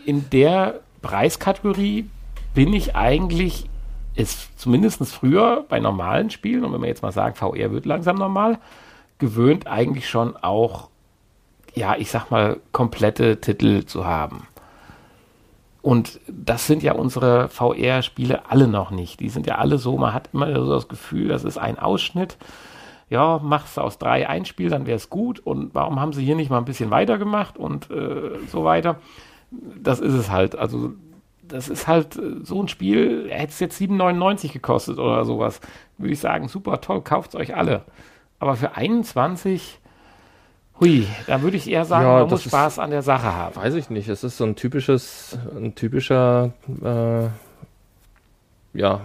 In der Preiskategorie bin ich eigentlich ist zumindest früher bei normalen Spielen, und wenn wir jetzt mal sagen, VR wird langsam normal, gewöhnt eigentlich schon auch, ja, ich sag mal, komplette Titel zu haben. Und das sind ja unsere VR-Spiele alle noch nicht. Die sind ja alle so, man hat immer so das Gefühl, das ist ein Ausschnitt. Ja, machst aus drei ein Spiel, dann wäre es gut. Und warum haben sie hier nicht mal ein bisschen weitergemacht und äh, so weiter? Das ist es halt. Also, das ist halt äh, so ein Spiel, hätte es jetzt 7,99 gekostet oder sowas. Würde ich sagen, super toll, kauft es euch alle. Aber für 21 Hui, da würde ich eher sagen, Ja, man muss Spaß an der Sache haben. Weiß ich nicht. Es ist so ein typisches, ein typischer, äh, ja,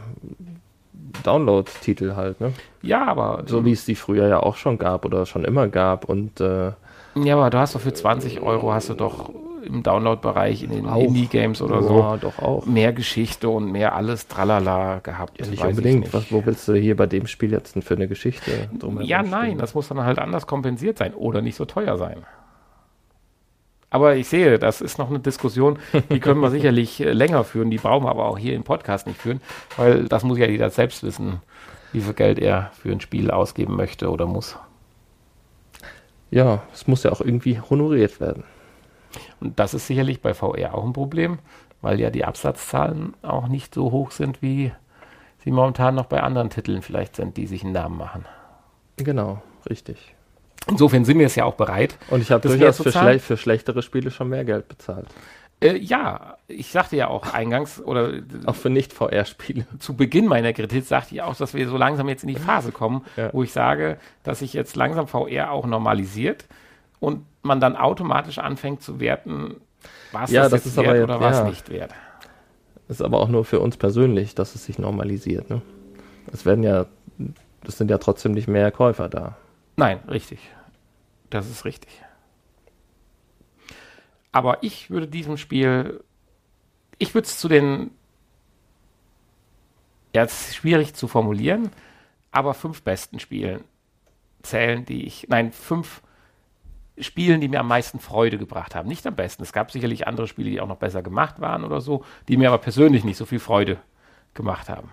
Download-Titel halt, ne? Ja, aber So wie es die früher ja auch schon gab oder schon immer gab und äh, Ja, aber du hast doch für 20 Euro hast du doch im Download-Bereich in den. Indie-Games oder ja, so doch auch. mehr Geschichte und mehr alles tralala gehabt. Ja, nicht unbedingt. nicht. Was, wo willst du hier bei dem Spiel jetzt denn für eine Geschichte drumherum Ja, nein, spielen? das muss dann halt anders kompensiert sein oder nicht so teuer sein. Aber ich sehe, das ist noch eine Diskussion, die können wir sicherlich äh, länger führen, die brauchen wir aber auch hier im Podcast nicht führen, weil das muss ja jeder selbst wissen, wie viel Geld er für ein Spiel ausgeben möchte oder muss. Ja, es muss ja auch irgendwie honoriert werden. Und das ist sicherlich bei VR auch ein Problem, weil ja die Absatzzahlen auch nicht so hoch sind, wie sie momentan noch bei anderen Titeln vielleicht sind, die sich einen Namen machen. Genau, richtig. Insofern sind wir es ja auch bereit. Und ich habe durchaus für, schle für schlechtere Spiele schon mehr Geld bezahlt. Äh, ja, ich sagte ja auch eingangs oder Auch für Nicht-VR-Spiele. zu Beginn meiner Kritik sagte ich auch, dass wir so langsam jetzt in die Phase kommen, Ja. wo ich sage, dass sich jetzt langsam VR auch normalisiert und man dann automatisch anfängt zu werten, was Ja, das, das jetzt ist wert aber oder was ja. nicht wert. Ist aber auch nur für uns persönlich, dass es sich normalisiert. Ne? Es werden ja, es sind ja trotzdem nicht mehr Käufer da. Nein, richtig. Das ist richtig. Aber ich würde diesem Spiel, ich würde es zu den, ja, es ist schwierig zu formulieren, aber fünf besten Spielen zählen, die ich, nein, fünf Spielen, die mir am meisten Freude gebracht haben. Nicht am besten. Es gab sicherlich andere Spiele, die auch noch besser gemacht waren oder so, die mir aber persönlich nicht so viel Freude gemacht haben.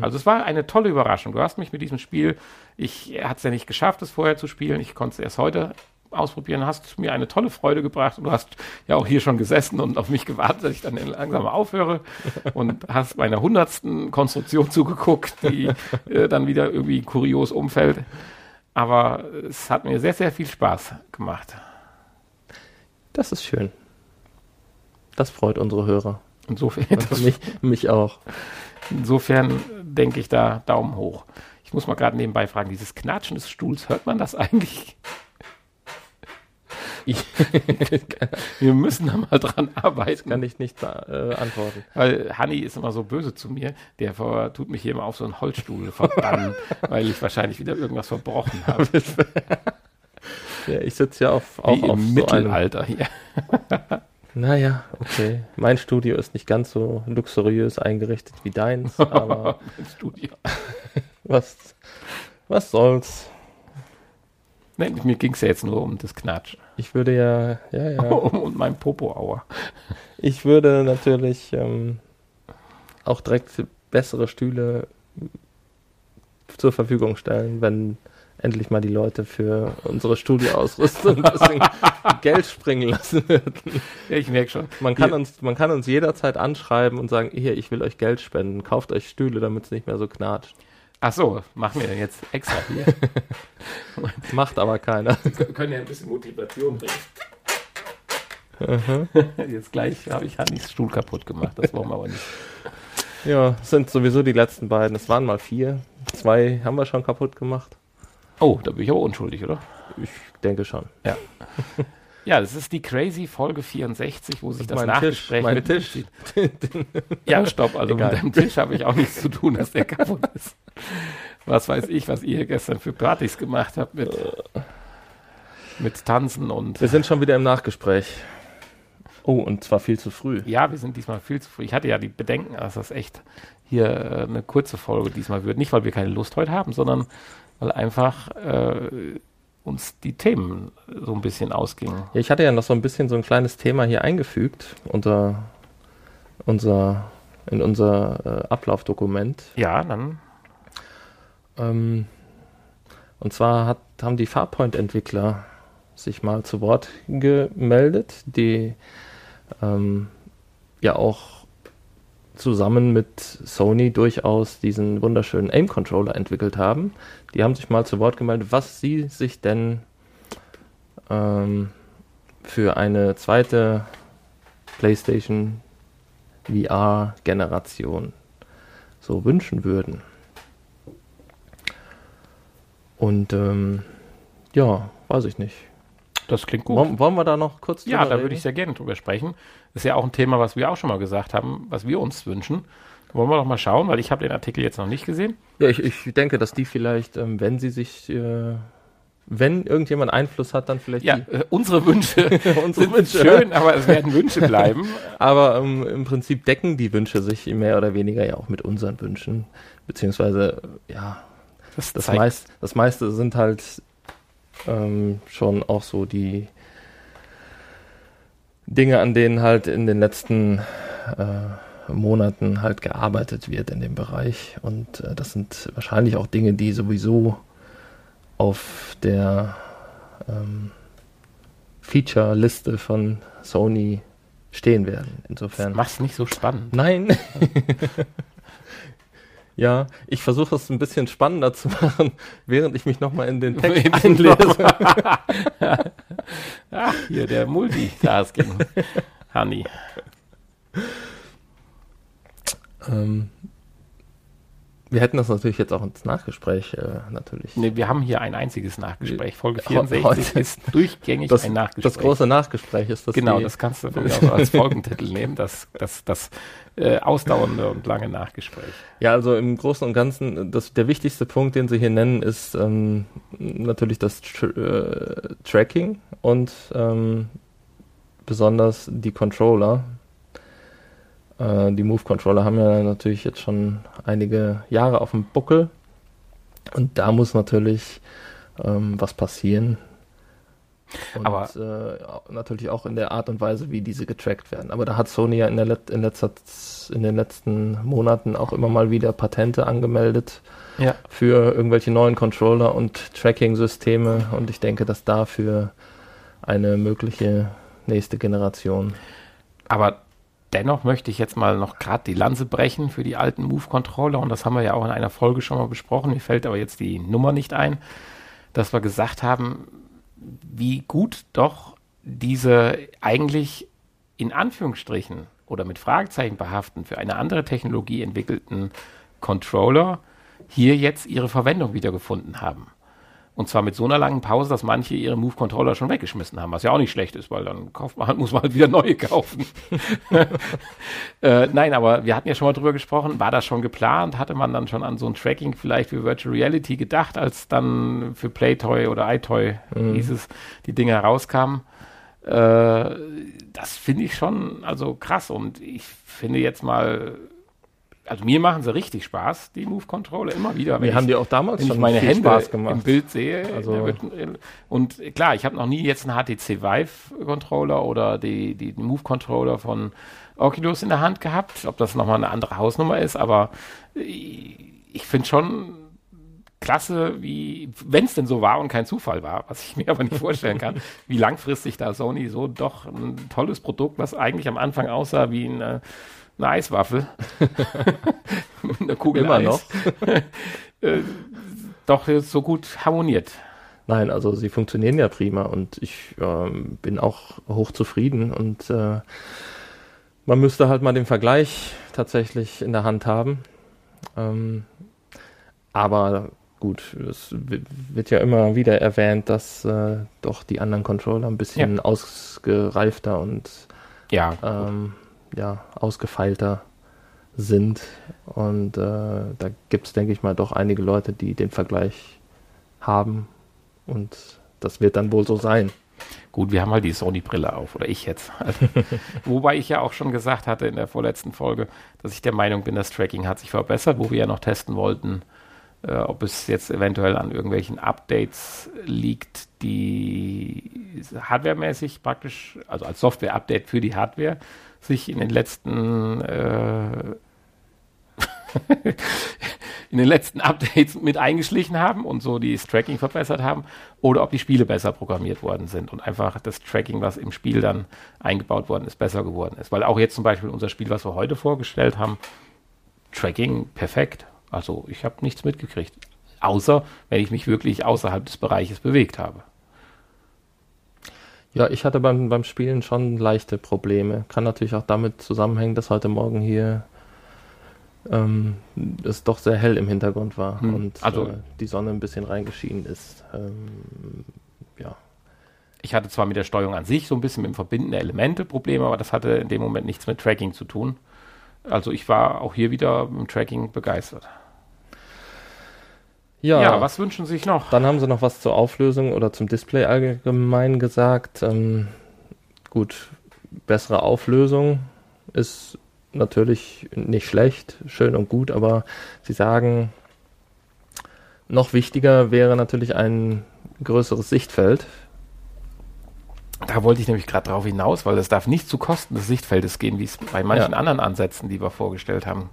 Also es war eine tolle Überraschung. Du hast mich mit diesem Spiel, ich hatte es ja nicht geschafft, es vorher zu spielen. Ich konnte es erst heute ausprobieren, hast mir eine tolle Freude gebracht und du hast ja auch hier schon gesessen und auf mich gewartet, dass ich dann langsam aufhöre und hast meiner hundertsten Konstruktion zugeguckt, die äh, dann wieder irgendwie kurios umfällt. Aber es hat mir sehr, sehr viel Spaß gemacht. Das ist schön. Das freut unsere Hörer. Insofern, mich, mich auch. insofern denke ich da Daumen hoch. Ich muss mal gerade nebenbei fragen, dieses Knatschen des Stuhls, hört man das eigentlich? Wir müssen da mal dran arbeiten. Kann ich nicht äh, antworten. Weil Hanni ist immer so böse zu mir, der ver, tut mich hier immer auf so einen Holzstuhl verbannen, weil ich wahrscheinlich wieder irgendwas verbrochen habe. Ja, ich sitze ja auf, auch Wie auf im so. Mittelalter hier. Naja, okay. Mein Studio ist nicht ganz so luxuriös eingerichtet wie deins, aber Im Studio. was, was soll's. Nee, mir ging es ja jetzt nur um das Knatschen. Ich würde ja, ja, ja. Um mein Popo-Auer. Ich würde natürlich ähm, auch direkt bessere Stühle zur Verfügung stellen, wenn endlich mal die Leute für unsere Studioausrüstung bisschen Geld springen lassen würden. Ja, ich merke schon. Man kann, Hier- uns, man kann uns jederzeit anschreiben und sagen, hier, ich will euch Geld spenden, kauft euch Stühle, damit es nicht mehr so knatscht. Ach so, machen wir denn jetzt extra hier. Macht aber keiner. Wir können ja ein bisschen Motivation bringen. Jetzt gleich habe ich Hannis Stuhl kaputt gemacht. Das wollen wir aber nicht. Ja, es sind sowieso die letzten beiden. Es waren mal vier. Zwei haben wir schon kaputt gemacht. Oh, da bin ich aber unschuldig, oder? Ich denke schon. Ja, das ist die Crazy Folge 64, wo sich das Mein Nachgespräch Tisch, mein mit Tisch. Ja, stopp, also Egal. mit deinem Tisch habe ich auch nichts zu tun, dass der kaputt ist. Was weiß ich, was ihr gestern für Partys gemacht habt mit, mit Tanzen und Wir sind schon wieder im Nachgespräch. Oh, und zwar viel zu früh. ja, wir sind diesmal viel zu früh. Ich hatte ja die Bedenken, dass das echt hier äh, eine kurze Folge diesmal wird. Nicht, weil wir keine Lust heute haben, sondern weil einfach äh, uns die Themen so ein bisschen ausgingen. Ja, ich hatte ja noch so ein bisschen so ein kleines Thema hier eingefügt unter unser in unser äh, Ablaufdokument. Ja, dann. Ähm, und zwar hat, haben die Farpoint-Entwickler sich mal zu Wort gemeldet, die ähm, ja auch zusammen mit Sony durchaus diesen wunderschönen Aim-Controller entwickelt haben. Die haben sich mal zu Wort gemeldet, was sie sich denn ähm, für eine zweite PlayStation VR-Generation so wünschen würden. Und ähm, ja, weiß ich nicht. Das klingt gut. Wollen, wollen wir da noch kurz Ja, da würde ich sehr gerne drüber sprechen. Das ist ja auch ein Thema, was wir auch schon mal gesagt haben, was wir uns wünschen. Wollen wir doch mal schauen, weil ich habe den Artikel jetzt noch nicht gesehen. Ja, ich, ich denke, dass die vielleicht, ähm, wenn sie sich, äh, wenn irgendjemand Einfluss hat, dann vielleicht Ja, die, äh, unsere Wünsche unsere sind Wünsche. schön, aber es werden Wünsche bleiben. Aber ähm, im Prinzip decken die Wünsche sich mehr oder weniger ja auch mit unseren Wünschen. Beziehungsweise, ja, Das, das, meist, das meiste sind halt ähm, schon auch so die Dinge, an denen halt in den letzten äh, Monaten halt gearbeitet wird in dem Bereich. Und äh, das sind wahrscheinlich auch Dinge, die sowieso auf der ähm, Feature-Liste von Sony stehen werden. Insofern. mach's nicht so spannend. Nein. ja, ich versuche es ein bisschen spannender zu machen, während ich mich nochmal in den Text In- einlese. Ach, hier der Multitasking. Honey. ähm, wir hätten das natürlich jetzt auch ins Nachgespräch äh, natürlich. Nee, wir haben hier ein einziges Nachgespräch. Folge He- 64 heute- ist durchgängig Das, ein Nachgespräch. das große Nachgespräch ist das. genau, das kannst du aus als Folgentitel nehmen, das, das, das äh, ausdauernde und lange Nachgespräch. Ja, also im Großen und Ganzen, das, der wichtigste Punkt, den Sie hier nennen, ist ähm, natürlich das Tr äh, Tracking und ähm, besonders die Controller. Äh, die Move-Controller haben ja natürlich jetzt schon einige Jahre auf dem Buckel und da muss natürlich ähm, was passieren. Und Aber- äh, natürlich auch in der Art und Weise, wie diese getrackt werden. Aber da hat Sony ja in, der Let in, letzter, in den letzten Monaten auch immer mal wieder Patente angemeldet Ja. für irgendwelche neuen Controller und Tracking-Systeme. Und ich denke, dass dafür eine mögliche nächste Generation. Aber dennoch möchte ich jetzt mal noch gerade die Lanze brechen für die alten Move-Controller. Und das haben wir ja auch in einer Folge schon mal besprochen. Mir fällt aber jetzt die Nummer nicht ein, dass wir gesagt haben, wie gut doch diese eigentlich in Anführungsstrichen oder mit Fragezeichen behaften für eine andere Technologie entwickelten Controller hier jetzt ihre Verwendung wiedergefunden haben. Und zwar mit so einer langen Pause, dass manche ihre Move-Controller schon weggeschmissen haben, was ja auch nicht schlecht ist, weil dann kauft man, muss man halt wieder neue kaufen. äh, nein, aber wir hatten ja schon mal drüber gesprochen, war das schon geplant? Hatte man dann schon an so ein Tracking vielleicht für Virtual Reality gedacht, als dann für Playtoy oder iToy Mhm. hieß es, die Dinge rauskamen? Äh, das finde ich schon also krass und ich finde jetzt mal, also mir machen sie richtig Spaß, die Move-Controller, immer wieder. Wir ich- haben die auch damals wenn ich schon meine viel Hände Spaß im gemacht. Bild sehe. Also- wird, und klar, ich habe noch nie jetzt einen HTC Vive Controller oder die, die Move Controller von Oculus in der Hand gehabt, ob das nochmal eine andere Hausnummer ist, aber ich, ich finde schon klasse, wie, wenn es denn so war und kein Zufall war, was ich mir aber nicht vorstellen kann, wie langfristig da Sony so doch ein tolles Produkt, was eigentlich am Anfang aussah wie eine, eine Eiswaffel, mit einer Kugel Immer Eis, noch. äh, doch so gut harmoniert. Nein, also sie funktionieren ja prima und ich ähm, bin auch hochzufrieden und äh, man müsste halt mal den Vergleich tatsächlich in der Hand haben. Ähm, aber gut, es wi- wird ja immer wieder erwähnt, dass äh, doch die anderen Controller ein bisschen ausgereifter und Ja, ähm, ja, ausgefeilter sind. Und äh, da gibt es, denke ich mal, doch einige Leute, die den Vergleich haben. Und das wird dann wohl so sein. gut, wir haben halt die Sony-Brille auf, oder ich jetzt. Wobei ich ja auch schon gesagt hatte in der vorletzten Folge, dass ich der Meinung bin, das Tracking hat sich verbessert, wo wir ja noch testen wollten, äh, ob es jetzt eventuell an irgendwelchen Updates liegt, die hardwaremäßig praktisch, also als Software-Update für die Hardware, sich in den letzten äh, in den letzten Updates mit eingeschlichen haben und so das Tracking verbessert haben oder ob die Spiele besser programmiert worden sind und einfach das Tracking, was im Spiel dann eingebaut worden ist, besser geworden ist. Weil auch jetzt zum Beispiel unser Spiel, was wir heute vorgestellt haben, Tracking perfekt. Also ich habe nichts mitgekriegt. Außer wenn ich mich wirklich außerhalb des Bereiches bewegt habe. Ja, ich hatte beim, beim Spielen schon leichte Probleme. Kann natürlich auch damit zusammenhängen, dass heute Morgen hier ähm, es doch sehr hell im Hintergrund war hm. und also, äh, die Sonne ein bisschen reingeschienen ist. Ähm, ja. Ich hatte zwar mit der Steuerung an sich so ein bisschen mit dem Verbinden der Elemente Probleme, aber das hatte in dem Moment nichts mit Tracking zu tun. Also ich war auch hier wieder im Tracking begeistert. Ja, ja, was wünschen Sie sich noch? Dann haben Sie noch was zur Auflösung oder zum Display allgemein gesagt. Ähm, gut, bessere Auflösung ist natürlich nicht schlecht, schön und gut, aber Sie sagen, noch wichtiger wäre natürlich ein größeres Sichtfeld. Da wollte ich nämlich gerade drauf hinaus, weil das darf nicht zu Kosten des Sichtfeldes gehen, wie es bei manchen ja. anderen Ansätzen, die wir vorgestellt haben,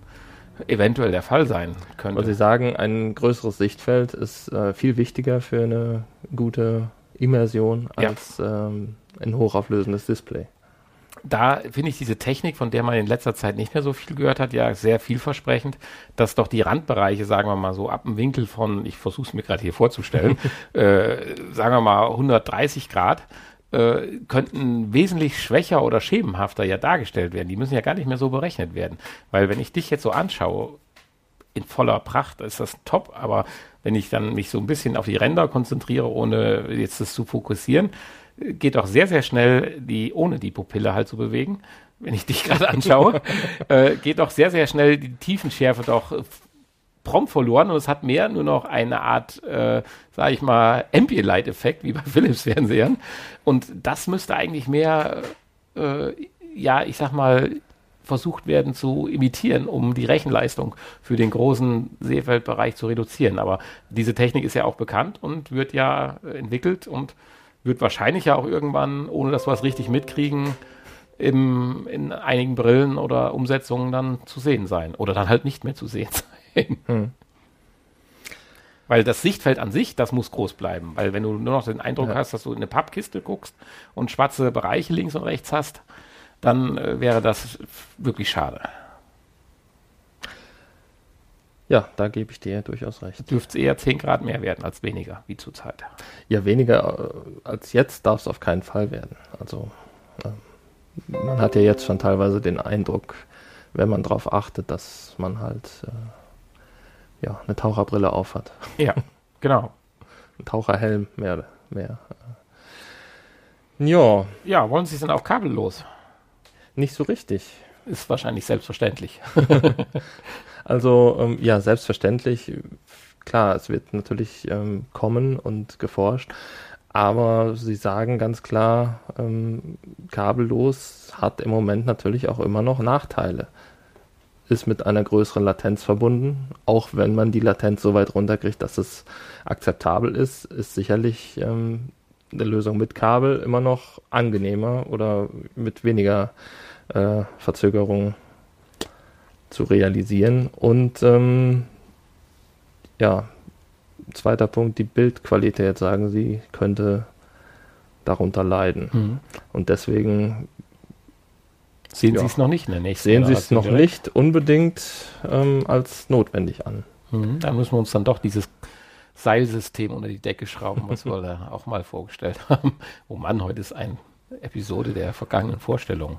eventuell der Fall sein könnte. Weil Sie sagen, ein größeres Sichtfeld ist äh, viel wichtiger für eine gute Immersion als ja. ähm, ein hochauflösendes Display. Da finde ich diese Technik, von der man in letzter Zeit nicht mehr so viel gehört hat, ja sehr vielversprechend, dass doch die Randbereiche, sagen wir mal so ab dem Winkel von, ich versuche es mir gerade hier vorzustellen, äh, sagen wir mal 130 Grad, äh, könnten wesentlich schwächer oder schemenhafter ja dargestellt werden. Die müssen ja gar nicht mehr so berechnet werden. Weil wenn ich dich jetzt so anschaue, in voller Pracht ist das top, aber wenn ich dann mich so ein bisschen auf die Ränder konzentriere, ohne jetzt das zu fokussieren, geht auch sehr, sehr schnell, die, ohne die Pupille halt zu bewegen, wenn ich dich gerade anschaue, äh, geht auch sehr, sehr schnell die Tiefenschärfe doch prompt verloren und es hat mehr nur noch eine Art, äh, sage ich mal, Ambilight-Effekt wie bei Philips-Fernsehern. Und das müsste eigentlich mehr, äh, ja, ich sag mal, versucht werden zu imitieren, um die Rechenleistung für den großen Seefeldbereich zu reduzieren. Aber diese Technik ist ja auch bekannt und wird ja entwickelt und wird wahrscheinlich ja auch irgendwann, ohne dass wir es richtig mitkriegen, im, in einigen Brillen oder Umsetzungen dann zu sehen sein. Oder dann halt nicht mehr zu sehen sein. Hm. Weil das Sichtfeld an sich, das muss groß bleiben. Weil wenn du nur noch den Eindruck ja. hast, dass du in eine Pappkiste guckst und schwarze Bereiche links und rechts hast, dann äh, wäre das wirklich schade. Ja, da gebe ich dir durchaus recht. Dürfte es eher 10 Grad mehr werden als weniger, wie zurzeit. Ja, weniger äh, als jetzt darf es auf keinen Fall werden. Also äh, man hat ja jetzt schon teilweise den Eindruck, wenn man darauf achtet, dass man halt äh, ja, eine Taucherbrille aufhat. Ja, genau. Ein Taucherhelm, mehr. mehr. Ja. Ja, wollen Sie es denn auch kabellos? Nicht so richtig. Ist wahrscheinlich selbstverständlich. also, ähm, ja, selbstverständlich. Klar, es wird natürlich ähm, kommen und geforscht. Aber sie sagen ganz klar, ähm, kabellos hat im Moment natürlich auch immer noch Nachteile ist mit einer größeren Latenz verbunden. Auch wenn man die Latenz so weit runterkriegt, dass es akzeptabel ist, ist sicherlich ähm, eine Lösung mit Kabel immer noch angenehmer oder mit weniger äh, Verzögerung zu realisieren. Und ähm, ja, zweiter Punkt, die Bildqualität, sagen Sie, könnte darunter leiden. Mhm. Und deswegen Sehen ja. Sie es noch nicht in der nächsten Sehen Sie es noch direkt? nicht unbedingt ähm, als notwendig an. Mhm, da müssen wir uns dann doch dieses Seilsystem unter die Decke schrauben, was wir da auch mal vorgestellt haben. Oh Mann, heute ist eine Episode der vergangenen Vorstellungen.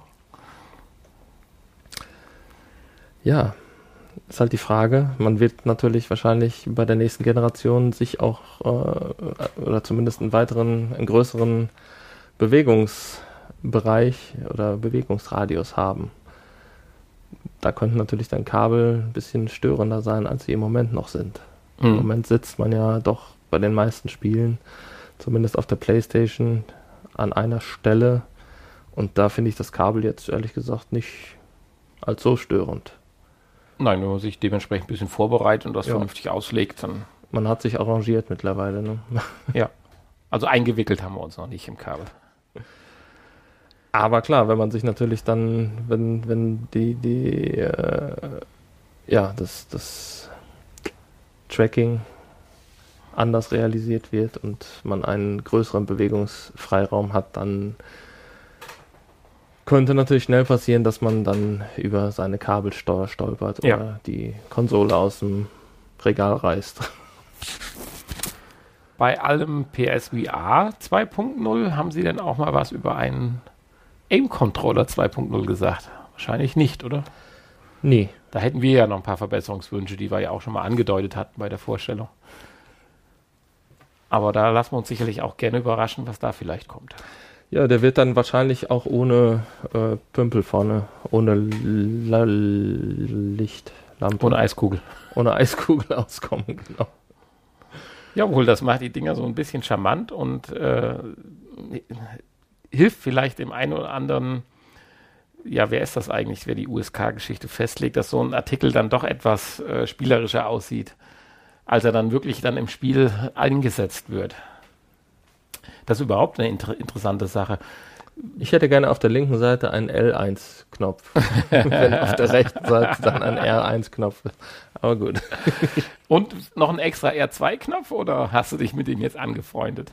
Ja, ist halt die Frage. Man wird natürlich wahrscheinlich bei der nächsten Generation sich auch äh, oder zumindest einen weiteren, einen größeren Bewegungs- Bereich oder Bewegungsradius haben. Da könnten natürlich dann Kabel ein bisschen störender sein, als sie im Moment noch sind. Mhm. Im Moment sitzt man ja doch bei den meisten Spielen, zumindest auf der Playstation, an einer Stelle. Und da finde ich das Kabel jetzt ehrlich gesagt nicht als so störend. Nein, wenn man sich dementsprechend ein bisschen vorbereitet und das ja. vernünftig auslegt, dann. Man hat sich arrangiert mittlerweile, ne? Ja. Also eingewickelt haben wir uns noch nicht im Kabel. Aber klar, wenn man sich natürlich dann, wenn, wenn die, die, äh, ja, das, das Tracking anders realisiert wird und man einen größeren Bewegungsfreiraum hat, dann könnte natürlich schnell passieren, dass man dann über seine Kabelsteuer stolpert Ja. oder die Konsole aus dem Regal reißt. Bei allem PSVR 2.0 haben Sie denn auch mal was über einen Aim-Controller 2.0 gesagt? Wahrscheinlich nicht, oder? Nee. Da hätten wir ja noch ein paar Verbesserungswünsche, die wir ja auch schon mal angedeutet hatten bei der Vorstellung. Aber da lassen wir uns sicherlich auch gerne überraschen, was da vielleicht kommt. Ja, der wird dann wahrscheinlich auch ohne äh, Pümpel vorne, ohne Lichtlampe, Ohne Eiskugel. ohne Eiskugel auskommen, genau. Jawohl, das macht die Dinger so ein bisschen charmant und äh, hilft vielleicht dem einen oder anderen, ja, wer ist das eigentlich, wer die USK-Geschichte festlegt, dass so ein Artikel dann doch etwas äh, spielerischer aussieht, als er dann wirklich dann im Spiel eingesetzt wird. Das ist überhaupt eine inter interessante Sache. Ich hätte gerne auf der linken Seite einen L1-Knopf. Wenn auf der rechten Seite dann ein R1-Knopf ist. Aber gut. Und noch ein extra R2-Knopf oder hast du dich mit ihm jetzt angefreundet?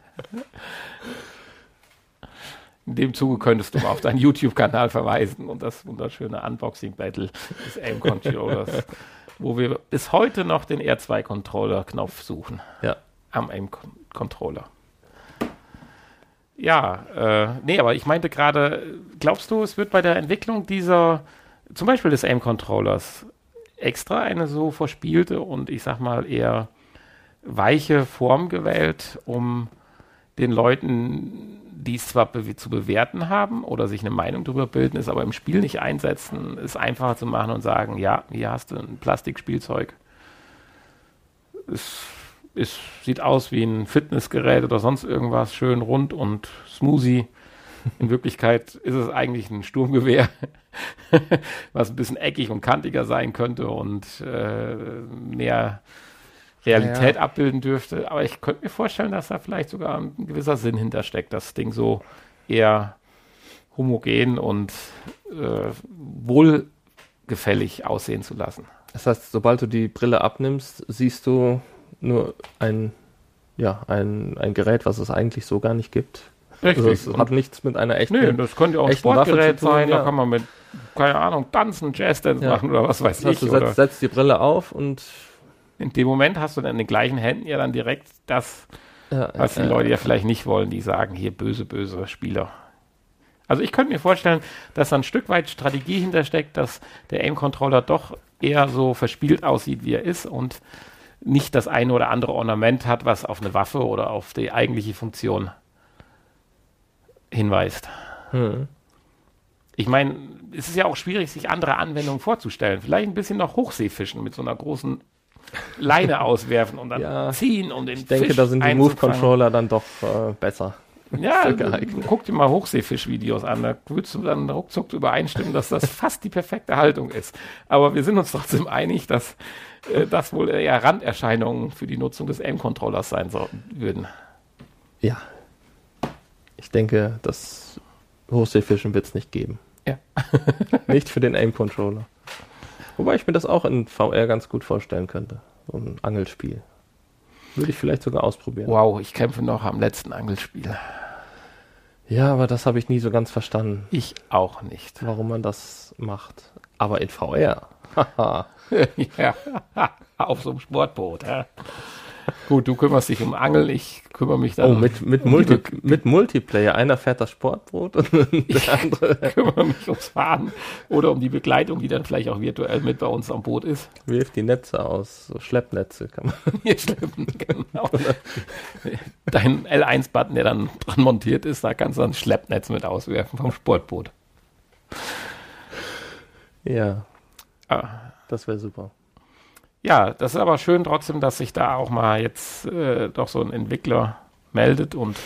In dem Zuge könntest du mal auf deinen YouTube-Kanal verweisen und das wunderschöne Unboxing-Battle des Aim-Controllers, wo wir bis heute noch den R2-Controller-Knopf suchen. Ja. Am Aim-Controller. Ja, äh, nee, aber ich meinte gerade, glaubst du, es wird bei der Entwicklung dieser, zum Beispiel des Aim-Controllers, extra eine so verspielte und ich sag mal eher weiche Form gewählt, um den Leuten, die es zwar be zu bewerten haben oder sich eine Meinung darüber bilden, es aber im Spiel nicht einsetzen, es einfacher zu machen und sagen, ja, hier hast du ein Plastikspielzeug. Es, es sieht aus wie ein Fitnessgerät oder sonst irgendwas, schön rund und smoothie. In Wirklichkeit ist es eigentlich ein Sturmgewehr, was ein bisschen eckig und kantiger sein könnte und äh, mehr Realität Ja. abbilden dürfte. Aber ich könnte mir vorstellen, dass da vielleicht sogar ein gewisser Sinn hintersteckt, das Ding so eher homogen und äh, wohlgefällig aussehen zu lassen. Das heißt, sobald du die Brille abnimmst, siehst du nur ein, ja, ein, ein Gerät, was es eigentlich so gar nicht gibt. Also es hat nichts mit einer echten. Nö, das könnte auch ein Sportgerät tun, sein, ja. da kann man mit, keine Ahnung, tanzen, Jazzdance Ja. machen oder was weiß das heißt, ich. du setzt, setzt die Brille auf und in dem Moment hast du dann in den gleichen Händen ja dann direkt das, ja, was die Leute ja vielleicht nicht wollen, die sagen, hier böse, böse Spieler. Also ich könnte mir vorstellen, dass da ein Stück weit Strategie hintersteckt, dass der Aim-Controller doch eher so verspielt aussieht, wie er ist und nicht das eine oder andere Ornament hat, was auf eine Waffe oder auf die eigentliche Funktion hinweist. Hm. Ich meine, es ist ja auch schwierig, sich andere Anwendungen vorzustellen. Vielleicht ein bisschen noch Hochseefischen mit so einer großen Leine auswerfen und dann Ja, ziehen und den Ich denke, Fisch da sind die. Move-Controller dann doch äh, besser. Ja, guck dir mal Hochseefisch-Videos an. Da würdest du dann ruckzuck übereinstimmen, dass das fast die perfekte Haltung ist. Aber wir sind uns trotzdem einig, dass äh, das wohl eher Randerscheinungen für die Nutzung des Aim-Controllers sein sollten, würden. Ja. Ich denke, das Hochseefischen wird es nicht geben. Ja. nicht für den Aim-Controller. Wobei ich mir das auch in VR ganz gut vorstellen könnte. So ein Angelspiel. Würde ich vielleicht sogar ausprobieren. Wow, ich kämpfe noch am letzten Angelspiel. Ja, aber das habe ich nie so ganz verstanden, Ich auch nicht. warum man das macht. Aber in VR. Ja, auf so einem Sportboot. Ja. Gut, du kümmerst dich um Angeln, ich kümmere mich dann oh, mit, mit, um Multi mit Multiplayer. Einer fährt das Sportboot und der andere kümmere mich ums Fahren oder um die Begleitung, die dann vielleicht auch virtuell mit bei uns am Boot ist. wirft die Netze aus. So Schleppnetze kann man. Hier schlimm, genau. Dein L1-Button, der dann dran montiert ist, da kannst du dann Schleppnetz mit auswerfen vom Sportboot. Ja, Ah. das wäre super. Ja, das ist aber schön trotzdem, dass sich da auch mal jetzt äh, doch so ein Entwickler meldet und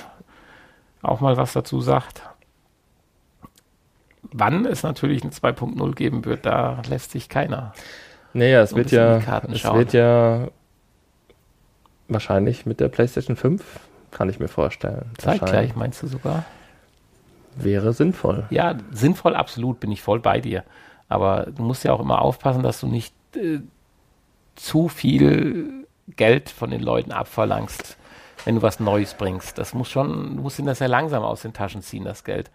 auch mal was dazu sagt. Wann es natürlich eine 2.0 geben wird, da lässt sich keiner. Naja, es So ein wird ja, es wird ja wahrscheinlich mit der PlayStation 5, kann ich mir vorstellen. Zeitgleich, meinst du sogar? Wäre sinnvoll. Ja, sinnvoll, absolut, bin ich voll bei dir. Aber du musst ja auch immer aufpassen, dass du nicht äh, zu viel Geld von den Leuten abverlangst, wenn du was Neues bringst. Das muss schon, du musst ihn das sehr langsam aus den Taschen ziehen, das Geld.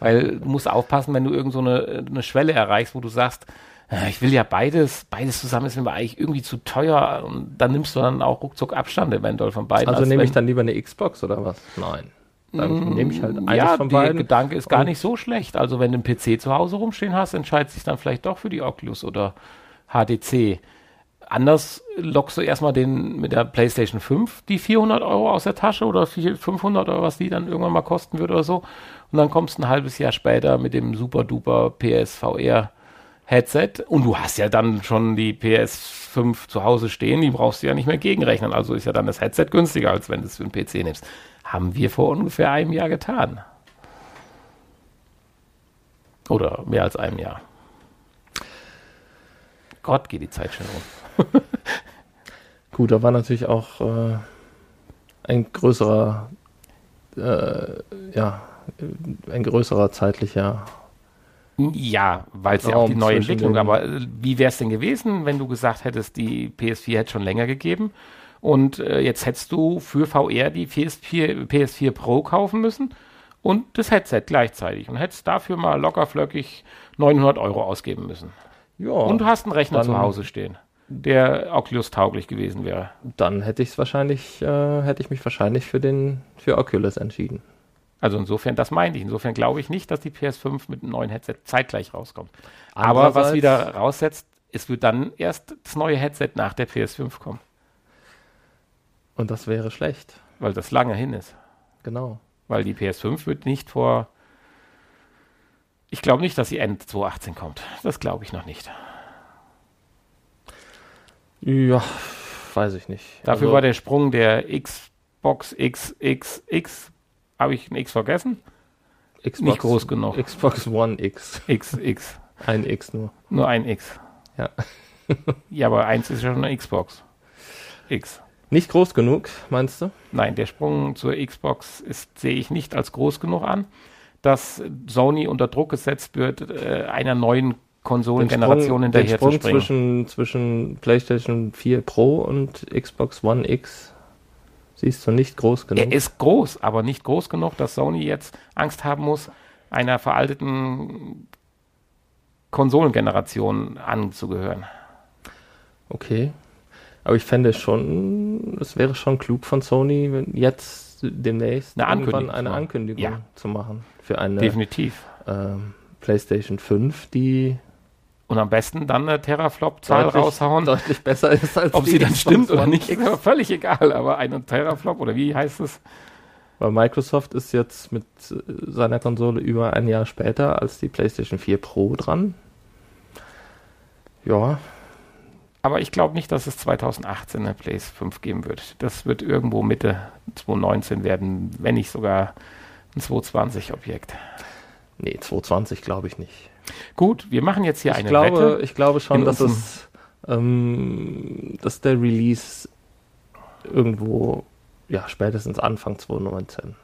Weil du musst aufpassen, wenn du irgend so eine, eine Schwelle erreichst, wo du sagst, äh, ich will ja beides, beides zusammen ist mir eigentlich irgendwie zu teuer und dann nimmst du dann auch ruckzuck Abstand eventuell von beiden. Also nehme ich dann lieber eine Xbox oder was? Nein. Dann nehme ich halt eines ja, von der beiden. Gedanke ist gar nicht so schlecht. Also wenn du einen PC zu Hause rumstehen hast, entscheidest dich dann vielleicht doch für die Oculus oder HDC. Anders lockst du erstmal den mit der PlayStation 5 die 400 Euro aus der Tasche oder 500 Euro, was die dann irgendwann mal kosten würde oder so. Und dann kommst du ein halbes Jahr später mit dem super duper PSVR Headset und du hast ja dann schon die PS5 zu Hause stehen, die brauchst du ja nicht mehr gegenrechnen. Also ist ja dann das Headset günstiger, als wenn du es für einen PC nimmst. Haben wir vor ungefähr einem Jahr getan. Oder mehr als einem Jahr. Gott, geht die Zeit schon rum. Gut, da war natürlich auch äh, ein größerer, äh, ja, ein größerer zeitlicher Ja, weil es ja auch die neue Entwicklung, den- aber äh, wie wäre es denn gewesen, wenn du gesagt hättest, die PS4 hätte schon länger gegeben und äh, jetzt hättest du für VR die PS4, PS4 Pro kaufen müssen und das Headset gleichzeitig und hättest dafür mal locker flöckig 900 Euro ausgeben müssen. Ja, Und du hast einen Rechner zu Hause stehen, der Oculus tauglich gewesen wäre. dann hätte ich es wahrscheinlich, äh, hätte ich mich wahrscheinlich für den für Oculus entschieden. Also insofern, das meinte ich. Insofern glaube ich nicht, dass die PS5 mit einem neuen Headset zeitgleich rauskommt. Aber was wieder raussetzt, es wird dann erst das neue Headset nach der PS5 kommen, Und das wäre schlecht. weil das lange hin ist. Genau. Weil die PS5 wird nicht vor. Ich glaube nicht, dass sie Ende 2018 kommt. Das glaube ich noch nicht. Ja, weiß ich nicht. Dafür Also, war der Sprung der Xbox XXX. Habe ich ein X vergessen? Xbox, nicht groß genug. Xbox One X. XX. Ein X nur. Nur ein X. Ja. ja, aber eins ist ja schon eine Xbox. X. Nicht groß genug, meinst du? Nein, der Sprung zur Xbox sehe ich nicht als groß genug an, dass Sony unter Druck gesetzt wird, äh, einer neuen Konsolengeneration den hinterher Sprung zu springen. zwischen, zwischen PlayStation 4 Pro und Xbox One X siehst du nicht groß genug. Er ist groß, aber nicht groß genug, dass Sony jetzt Angst haben muss, einer veralteten Konsolengeneration anzugehören. Okay. Aber ich fände schon, es wäre schon klug von Sony, wenn jetzt demnächst Eine irgendwann Ankündigung eine zu machen. Ankündigung Ja. zu machen für eine Definitiv. ähm, PlayStation 5, die Und am besten dann eine Teraflop-Zahl deutlich, raushauen. deutlich besser ist als Ob sie dann stimmt oder nicht, ist aber völlig egal. Aber eine Teraflop oder wie heißt es? Weil Microsoft ist jetzt mit seiner Konsole über ein Jahr später als die PlayStation 4 Pro dran. Ja, Aber ich glaube nicht, dass es 2018 eine PS 5 geben wird. Das wird irgendwo Mitte 2019 werden, wenn nicht sogar ein 220-Objekt. nee, 220 glaube ich nicht. Gut, wir machen jetzt hier ich eine glaube, Wette. ich glaube schon, dass es, ähm, dass der Release irgendwo, ja, spätestens Anfang 2019.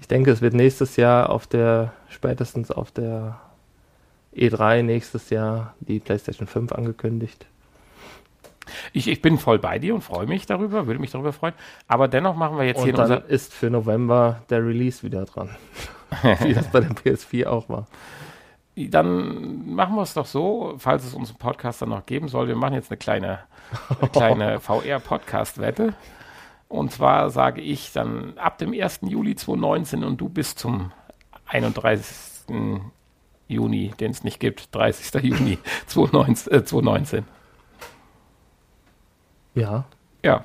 Ich denke, es wird nächstes Jahr auf der, spätestens auf der E3 nächstes Jahr die PlayStation 5 angekündigt. Ich, ich bin voll bei dir und freue mich darüber, würde mich darüber freuen. Aber dennoch machen wir jetzt hier Und in dann unser. ist für November der Release wieder dran. Wie das bei der PS4 auch war. Dann machen wir es doch so, falls es unseren Podcast dann noch geben soll. Wir machen jetzt eine kleine, eine kleine VR-Podcast-Wette. Und zwar sage ich dann ab dem 1. Juli 2019 und du bis zum 31. Juni, den es nicht gibt, 30. Juni 2019. Äh, 2019. Ja. Ja,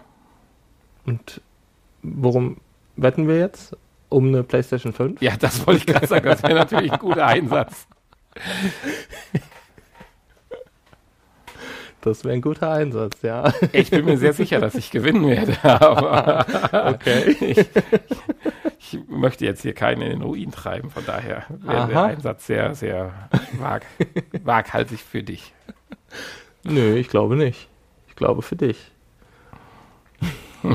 Und worum wetten wir jetzt? Um eine PlayStation 5? ja, das wollte ich gerade sagen. Das wäre natürlich ein guter Einsatz. Das wäre ein guter Einsatz, ja. Ich bin mir sehr sicher, dass ich gewinnen werde, aber Okay. ich, ich möchte jetzt hier keinen in den Ruin treiben, von daher wäre der. Einsatz sehr, sehr wag, waghalsig für dich. Nö, ich glaube nicht. Ich glaube für dich.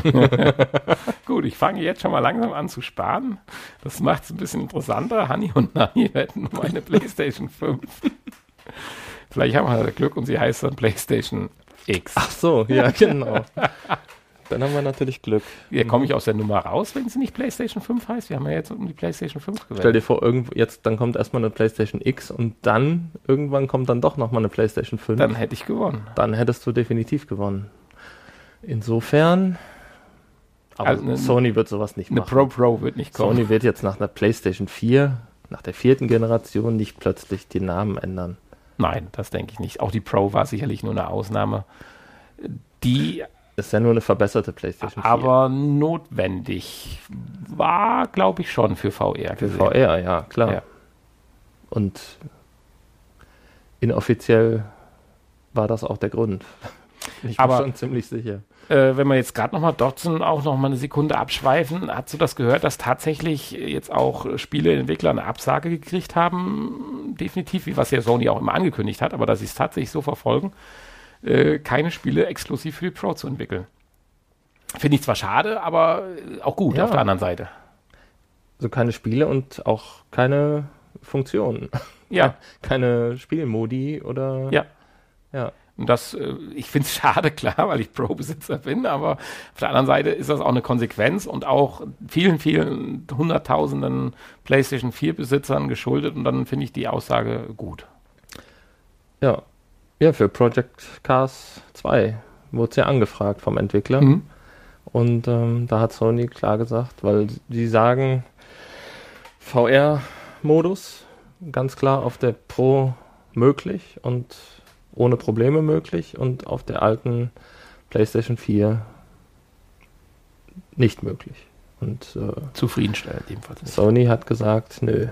Gut, ich fange jetzt schon mal langsam an zu sparen. Das macht es ein bisschen interessanter. Hanni und Nani wetten um eine Playstation 5. Vielleicht haben wir Glück und sie heißt dann PlayStation X. Ach so, ja, genau. Dann haben wir natürlich Glück. Hier komme ich aus der Nummer raus, wenn sie nicht PlayStation 5 heißt. Wir haben ja jetzt um die PlayStation 5 gewählt. Stell dir vor, irgendwo, jetzt, dann kommt erstmal eine PlayStation X und dann, irgendwann kommt dann doch nochmal eine PlayStation 5. Dann hätte ich gewonnen. Dann hättest du definitiv gewonnen. Insofern, aber Also eine- Sony wird sowas nicht Eine machen. Pro Pro wird nicht kommen. Sony wird jetzt nach einer PlayStation 4, nach der vierten Generation, nicht plötzlich den Namen ändern. Nein, das denke ich nicht. Auch die Pro war sicherlich nur eine Ausnahme, die Ist ja nur eine verbesserte PlayStation 4. aber notwendig war, glaube ich, schon für VR. für gesehen. VR, ja, klar. Ja. Und inoffiziell war das auch der Grund. Ich bin Aber- schon ziemlich sicher. Äh, wenn wir jetzt gerade nochmal Dotson auch noch mal eine Sekunde abschweifen, hast du das gehört, dass tatsächlich jetzt auch Spieleentwickler eine Absage gekriegt haben? Definitiv, wie was ja Sony auch immer angekündigt hat, aber dass sie es tatsächlich so verfolgen, äh, keine Spiele exklusiv für die Pro zu entwickeln. Finde ich zwar schade, aber äh, auch gut Ja. auf der anderen Seite. So keine Spiele und auch keine Funktionen. Ja, Keine Spielmodi oder. ja. ja. Und das, äh, ich finde es schade, klar, weil ich Pro-Besitzer bin, aber auf der anderen Seite ist das auch eine Konsequenz und auch vielen, vielen hunderttausenden PlayStation 4-Besitzern geschuldet und dann finde ich die Aussage gut. Ja. Ja, für Project Cars 2 wurde es ja angefragt vom Entwickler. Mhm. Und ähm, da hat Sony klar gesagt, weil sie sagen, VR-Modus ganz klar auf der Pro möglich und ohne Probleme möglich und auf der alten PlayStation 4 nicht möglich. Und äh, Zufriedenstellend jedenfalls nicht. Sony hat gesagt, nö,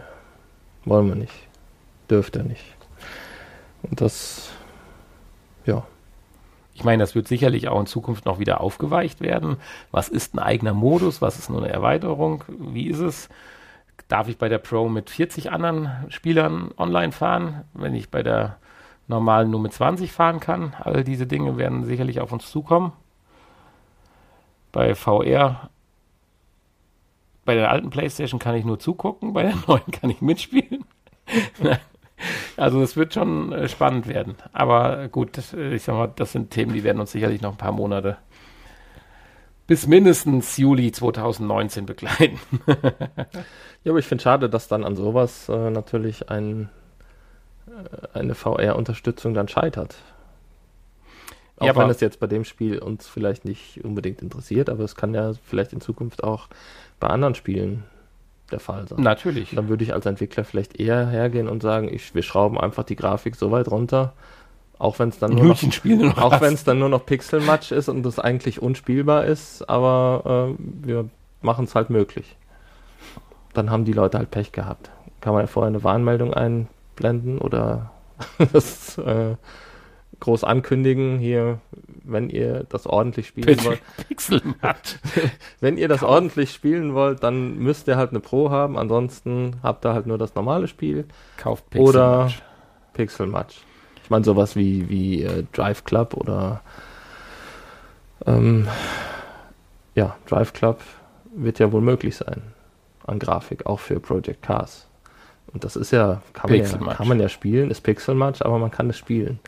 wollen wir nicht, dürft ihr nicht. Und das, ja, Ich meine, das wird sicherlich auch in Zukunft noch wieder aufgeweicht werden. Was ist ein eigener Modus? Was ist nur eine Erweiterung? Wie ist es? Darf ich bei der Pro mit 40 anderen Spielern online fahren, wenn ich bei der normalen nur mit 20 fahren kann? All diese Dinge werden sicherlich auf uns zukommen. Bei VR, bei der alten PlayStation kann ich nur zugucken, bei der neuen kann ich mitspielen. Also es wird schon äh, spannend werden. Aber gut, äh, ich sag mal, das sind Themen, die werden uns sicherlich noch ein paar Monate bis mindestens Juli 2019 begleiten. Ja, aber ich finde schade, dass dann an sowas äh, natürlich ein, eine VR-Unterstützung dann scheitert. Auch Ja, wenn es jetzt bei dem Spiel uns vielleicht nicht unbedingt interessiert, aber es kann ja vielleicht in Zukunft auch bei anderen Spielen der Fall sein. Natürlich. Dann würde ich als Entwickler vielleicht eher hergehen und sagen, ich, wir schrauben einfach die Grafik so weit runter, auch wenn es dann nur noch, Hühnchen spielen noch auch was. wenn es dann nur noch Pixelmatch ist und das eigentlich unspielbar ist, aber äh, wir machen es halt möglich. Dann haben die Leute halt Pech gehabt. Kann man ja vorher eine Warnmeldung einblenden oder das äh, groß ankündigen hier, wenn ihr das ordentlich spielen wollt. Wenn ihr das ordentlich spielen wollt, dann müsst ihr halt eine Pro haben, ansonsten habt ihr halt nur das normale Spiel. Kauft Oder- Pixelmatch. Pixelmatch. Ich meine sowas wie, wie äh, Drive Club oder ähm, ja, Drive Club wird ja wohl möglich sein an Grafik, auch für Project Cars. Und das ist ja, kann man ja, kann man ja spielen, ist Pixelmatch, aber man kann es spielen.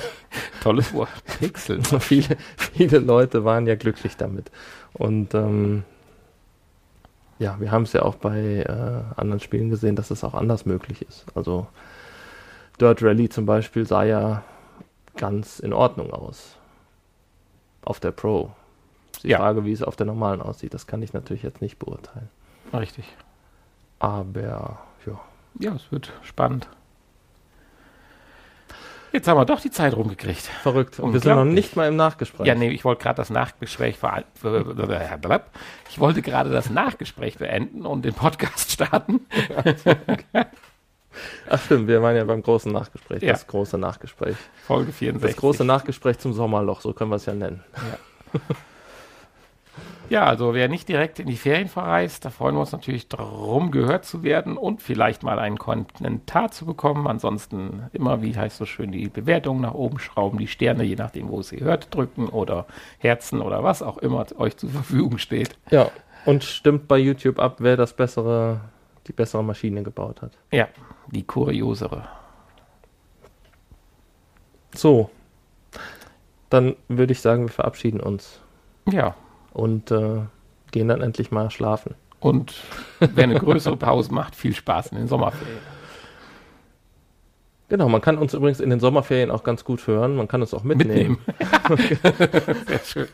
Tolles Wort. Pixel. viele, viele Leute waren ja glücklich damit. Und ähm, ja, wir haben es ja auch bei äh, anderen Spielen gesehen, dass es auch anders möglich ist. Also Dirt Rally zum Beispiel sah ja ganz in Ordnung aus. Auf der Pro. Die Ja. Frage, wie es auf der normalen aussieht, das kann ich natürlich jetzt nicht beurteilen. Richtig. Aber ja. Es wird spannend. Jetzt haben wir doch die Zeit rumgekriegt. Verrückt. Und wir sind noch nicht mal im Nachgespräch. Ja, nee, ich wollte gerade das Nachgespräch Ich wollte gerade das Nachgespräch beenden und den Podcast starten. Ach stimmt, wir waren ja beim großen Nachgespräch. Ja. Das große Nachgespräch. Folge 64. Das große Nachgespräch zum Sommerloch, so können wir es ja nennen. Ja, also wer nicht direkt in die Ferien verreist, da freuen wir uns natürlich darum, gehört zu werden und vielleicht mal einen Kommentar zu bekommen. Ansonsten immer, wie heißt so schön, die Bewertung nach oben schrauben, die Sterne, je nachdem, wo es ihr hört, drücken oder Herzen oder was auch immer euch zur Verfügung steht. Ja, und stimmt bei YouTube ab, wer das bessere, die bessere Maschine gebaut hat. Ja, die kuriosere. So. Dann würde ich sagen, wir verabschieden uns Ja. Und äh, gehen dann endlich mal schlafen. Und wer eine größere Pause macht, viel Spaß in den Sommerferien. Genau, man kann uns übrigens in den Sommerferien auch ganz gut hören. Man kann uns auch mitnehmen. Mitnehmen. Sehr schön.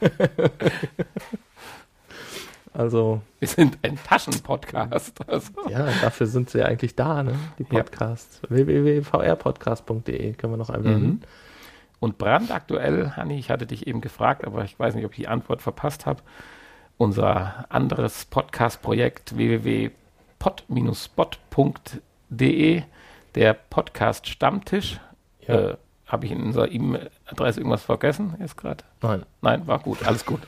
Also, Wir sind ein Taschenpodcast. Also. ja, dafür sind sie ja eigentlich da, ne? Die Ja. Podcasts. www.vrpodcast.de können wir noch erwähnen. Mhm. Und brandaktuell, Hanni, ich hatte dich eben gefragt, aber ich weiß nicht, ob ich die Antwort verpasst habe. Unser anderes Podcast-Projekt www.pod-spot.de, der Podcast Stammtisch. Ja. Äh, habe ich in unserer E-Mail-Adresse irgendwas vergessen jetzt gerade? Nein. Nein, war gut, alles gut.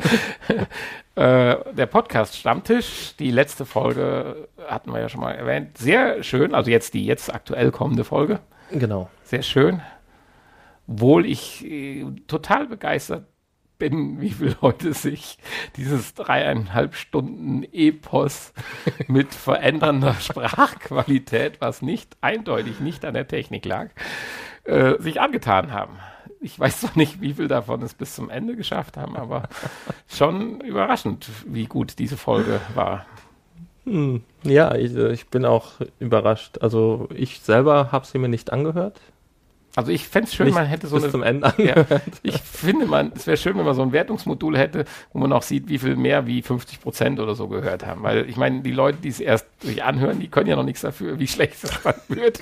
äh, der Podcast Stammtisch, die letzte Folge hatten wir ja schon mal erwähnt. Sehr schön, also jetzt die jetzt aktuell kommende Folge. Genau. Sehr schön. Wohl ich äh, total begeistert bin, wie viele Leute sich dieses dreieinhalb Stunden Epos mit verändernder Sprachqualität, was nicht eindeutig nicht an der Technik lag, äh, sich angetan haben. Ich weiß zwar nicht, wie viel davon es bis zum Ende geschafft haben, aber schon überraschend, wie gut diese Folge war. Hm, ja, ich, äh, ich bin auch überrascht. Also ich selber habe sie mir nicht angehört. Also ich fände es schön, nicht man hätte so bis eine zum Ende Ja, ich finde, man, es wäre schön, wenn man so ein Wertungsmodul hätte, wo man auch sieht, wie viel mehr wie 50 Prozent oder so gehört haben. Weil ich meine, die Leute, die es erst sich anhören, die können ja noch nichts dafür, wie schlecht es dann wird.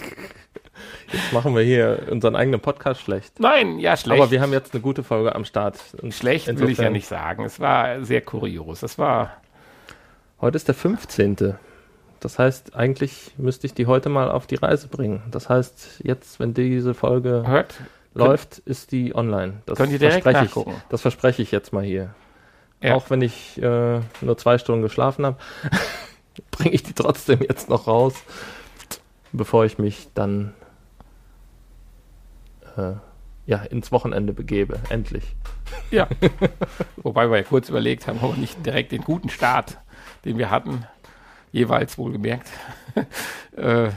Jetzt machen wir hier unseren eigenen Podcast schlecht. Nein, ja, schlecht. Aber wir haben jetzt eine gute Folge am Start. Und schlecht will ich ja insofern- nicht sagen. Es war sehr kurios. Es war, Heute ist der 15. Das heißt, eigentlich müsste ich die heute mal auf die Reise bringen. Das heißt, jetzt, wenn diese Folge hört, läuft, ist die online. Das könnt ihr direkt verspreche nachgucken. ich. Das verspreche ich jetzt mal hier. Ja. Auch wenn ich äh, nur zwei Stunden geschlafen habe, bringe ich die trotzdem jetzt noch raus, bevor ich mich dann äh, ja, ins Wochenende begebe. Endlich. Ja. Wobei wir ja kurz überlegt haben, ob wir nicht direkt den guten Start, den wir hatten, jeweils wohlgemerkt, äh,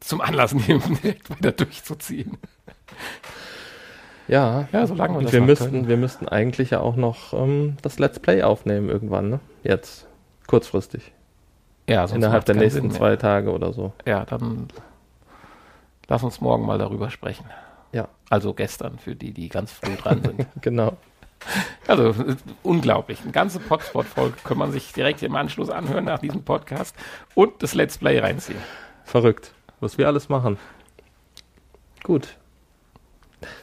zum Anlass nehmen, direkt weiter durchzuziehen. Ja, Ja, solange wir und das wir müssten, können. wir müssten eigentlich ja auch noch ähm, das Let's Play aufnehmen irgendwann, ne? Jetzt. Kurzfristig. Ja, Innerhalb der nächsten zwei Tage oder so. Ja, dann lass uns morgen mal darüber sprechen. Ja. Also gestern, für die, die ganz früh dran sind. Genau. Also unglaublich. Eine ganze Potspot-Folge kann man sich direkt im Anschluss anhören nach diesem Podcast und das Let's Play reinziehen. Verrückt, was wir alles machen. Gut.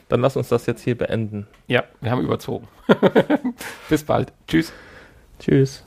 Dann lass uns das jetzt hier beenden. Ja, wir haben überzogen. Bis bald. Tschüss. Tschüss.